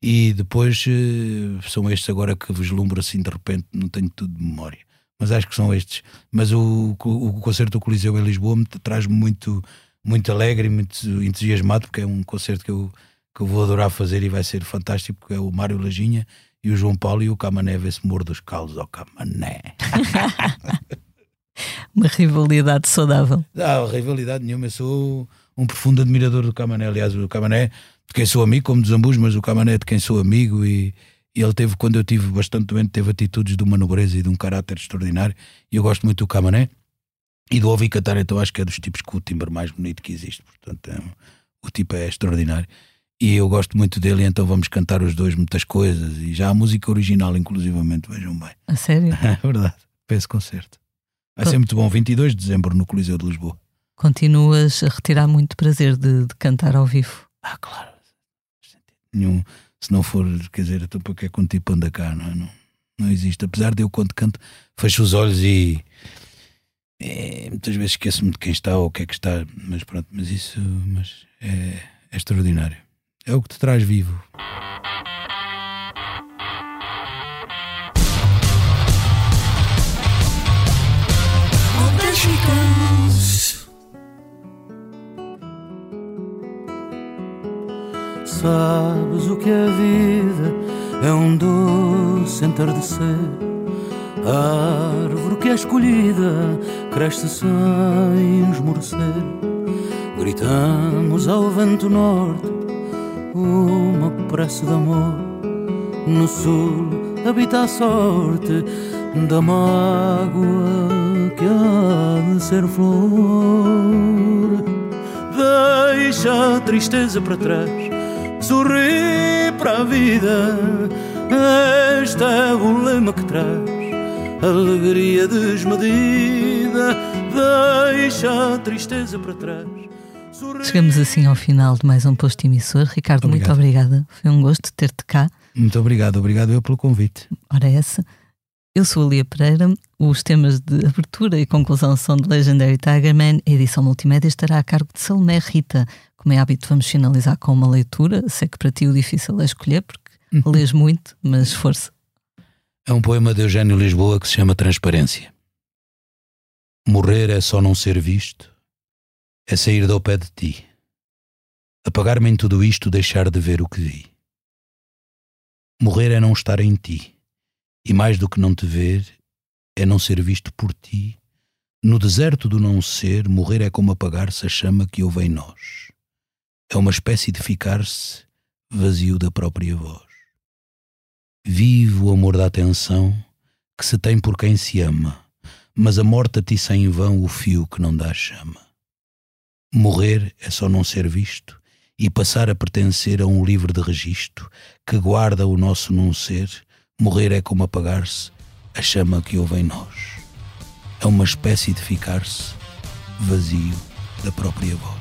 E depois uh, são estes agora que vislumbro assim de repente, não tenho tudo de memória, mas acho que são estes. Mas o, o, o concerto do Coliseu em Lisboa me traz muito, muito alegre e muito entusiasmado, porque é um concerto que eu, que eu vou adorar fazer e vai ser fantástico, porque é o Mário Lajinha e o João Paulo e o Camané vê-se morro dos calos ao Camané. Uma rivalidade saudável. Não, rivalidade nenhuma, eu sou um profundo admirador do Camané. Aliás, o Camané de quem sou amigo, como dos Ambus, mas o Camané é de quem sou amigo e, e, ele teve, quando eu tive bastante doente, teve atitudes de uma nobreza e de um caráter extraordinário e eu gosto muito do Camané e do ouvir cantar, então acho que é dos tipos com o timbre mais bonito que existe, portanto é, o tipo é extraordinário e eu gosto muito dele, então vamos cantar os dois muitas coisas e já a música original, inclusivamente, vejam bem. A sério? É verdade, para esse concerto. Vai ser muito bom, 22 de dezembro no Coliseu de Lisboa. Continuas a retirar muito prazer de, de cantar ao vivo? Ah, claro nenhum. Se não for, quer dizer, então porque é com tipo anda cá, não, é? não, não existe. Apesar de eu, quando canto, fecho os olhos e. É, muitas vezes esqueço-me de quem está ou o que é que está, mas pronto, mas isso mas é, é extraordinário. É o que te traz vivo. Sabes o que é a vida? É um doce entardecer. A árvore que é escolhida cresce sem esmorecer. Gritamos ao vento norte uma prece de amor. No sul habita a sorte da mágoa que há de ser flor. Deixa a tristeza para trás sorri para a vida. Este é o lema que traz alegria desmedida. Deixa a tristeza para trás. Chegamos assim ao final de mais um posto emissor. Ricardo, Obrigado. muito obrigada. Foi um gosto ter-te cá. Muito obrigado, obrigado eu pelo convite. Ora, essa. Eu sou a Lia Pereira. Os temas de abertura e conclusão são de Legendary Tigerman. A edição multimédia estará a cargo de Salomé Rita. Como é hábito, vamos finalizar com uma leitura. Sei que para ti o difícil é escolher, porque uhum. lês muito, mas força. É um poema de Eugênio Lisboa que se chama Transparência. Morrer é só não ser visto, é sair do pé de ti. Apagar-me em tudo isto, deixar de ver o que vi. Morrer é não estar em ti, e mais do que não te ver, é não ser visto por ti. No deserto do não ser, morrer é como apagar-se a chama que houve em nós é uma espécie de ficar-se vazio da própria voz. Vive o amor da atenção que se tem por quem se ama, mas a morte atiça em vão o fio que não dá chama. Morrer é só não ser visto e passar a pertencer a um livro de registro que guarda o nosso não ser. Morrer é como apagar-se a chama que houve em nós. É uma espécie de ficar-se vazio da própria voz.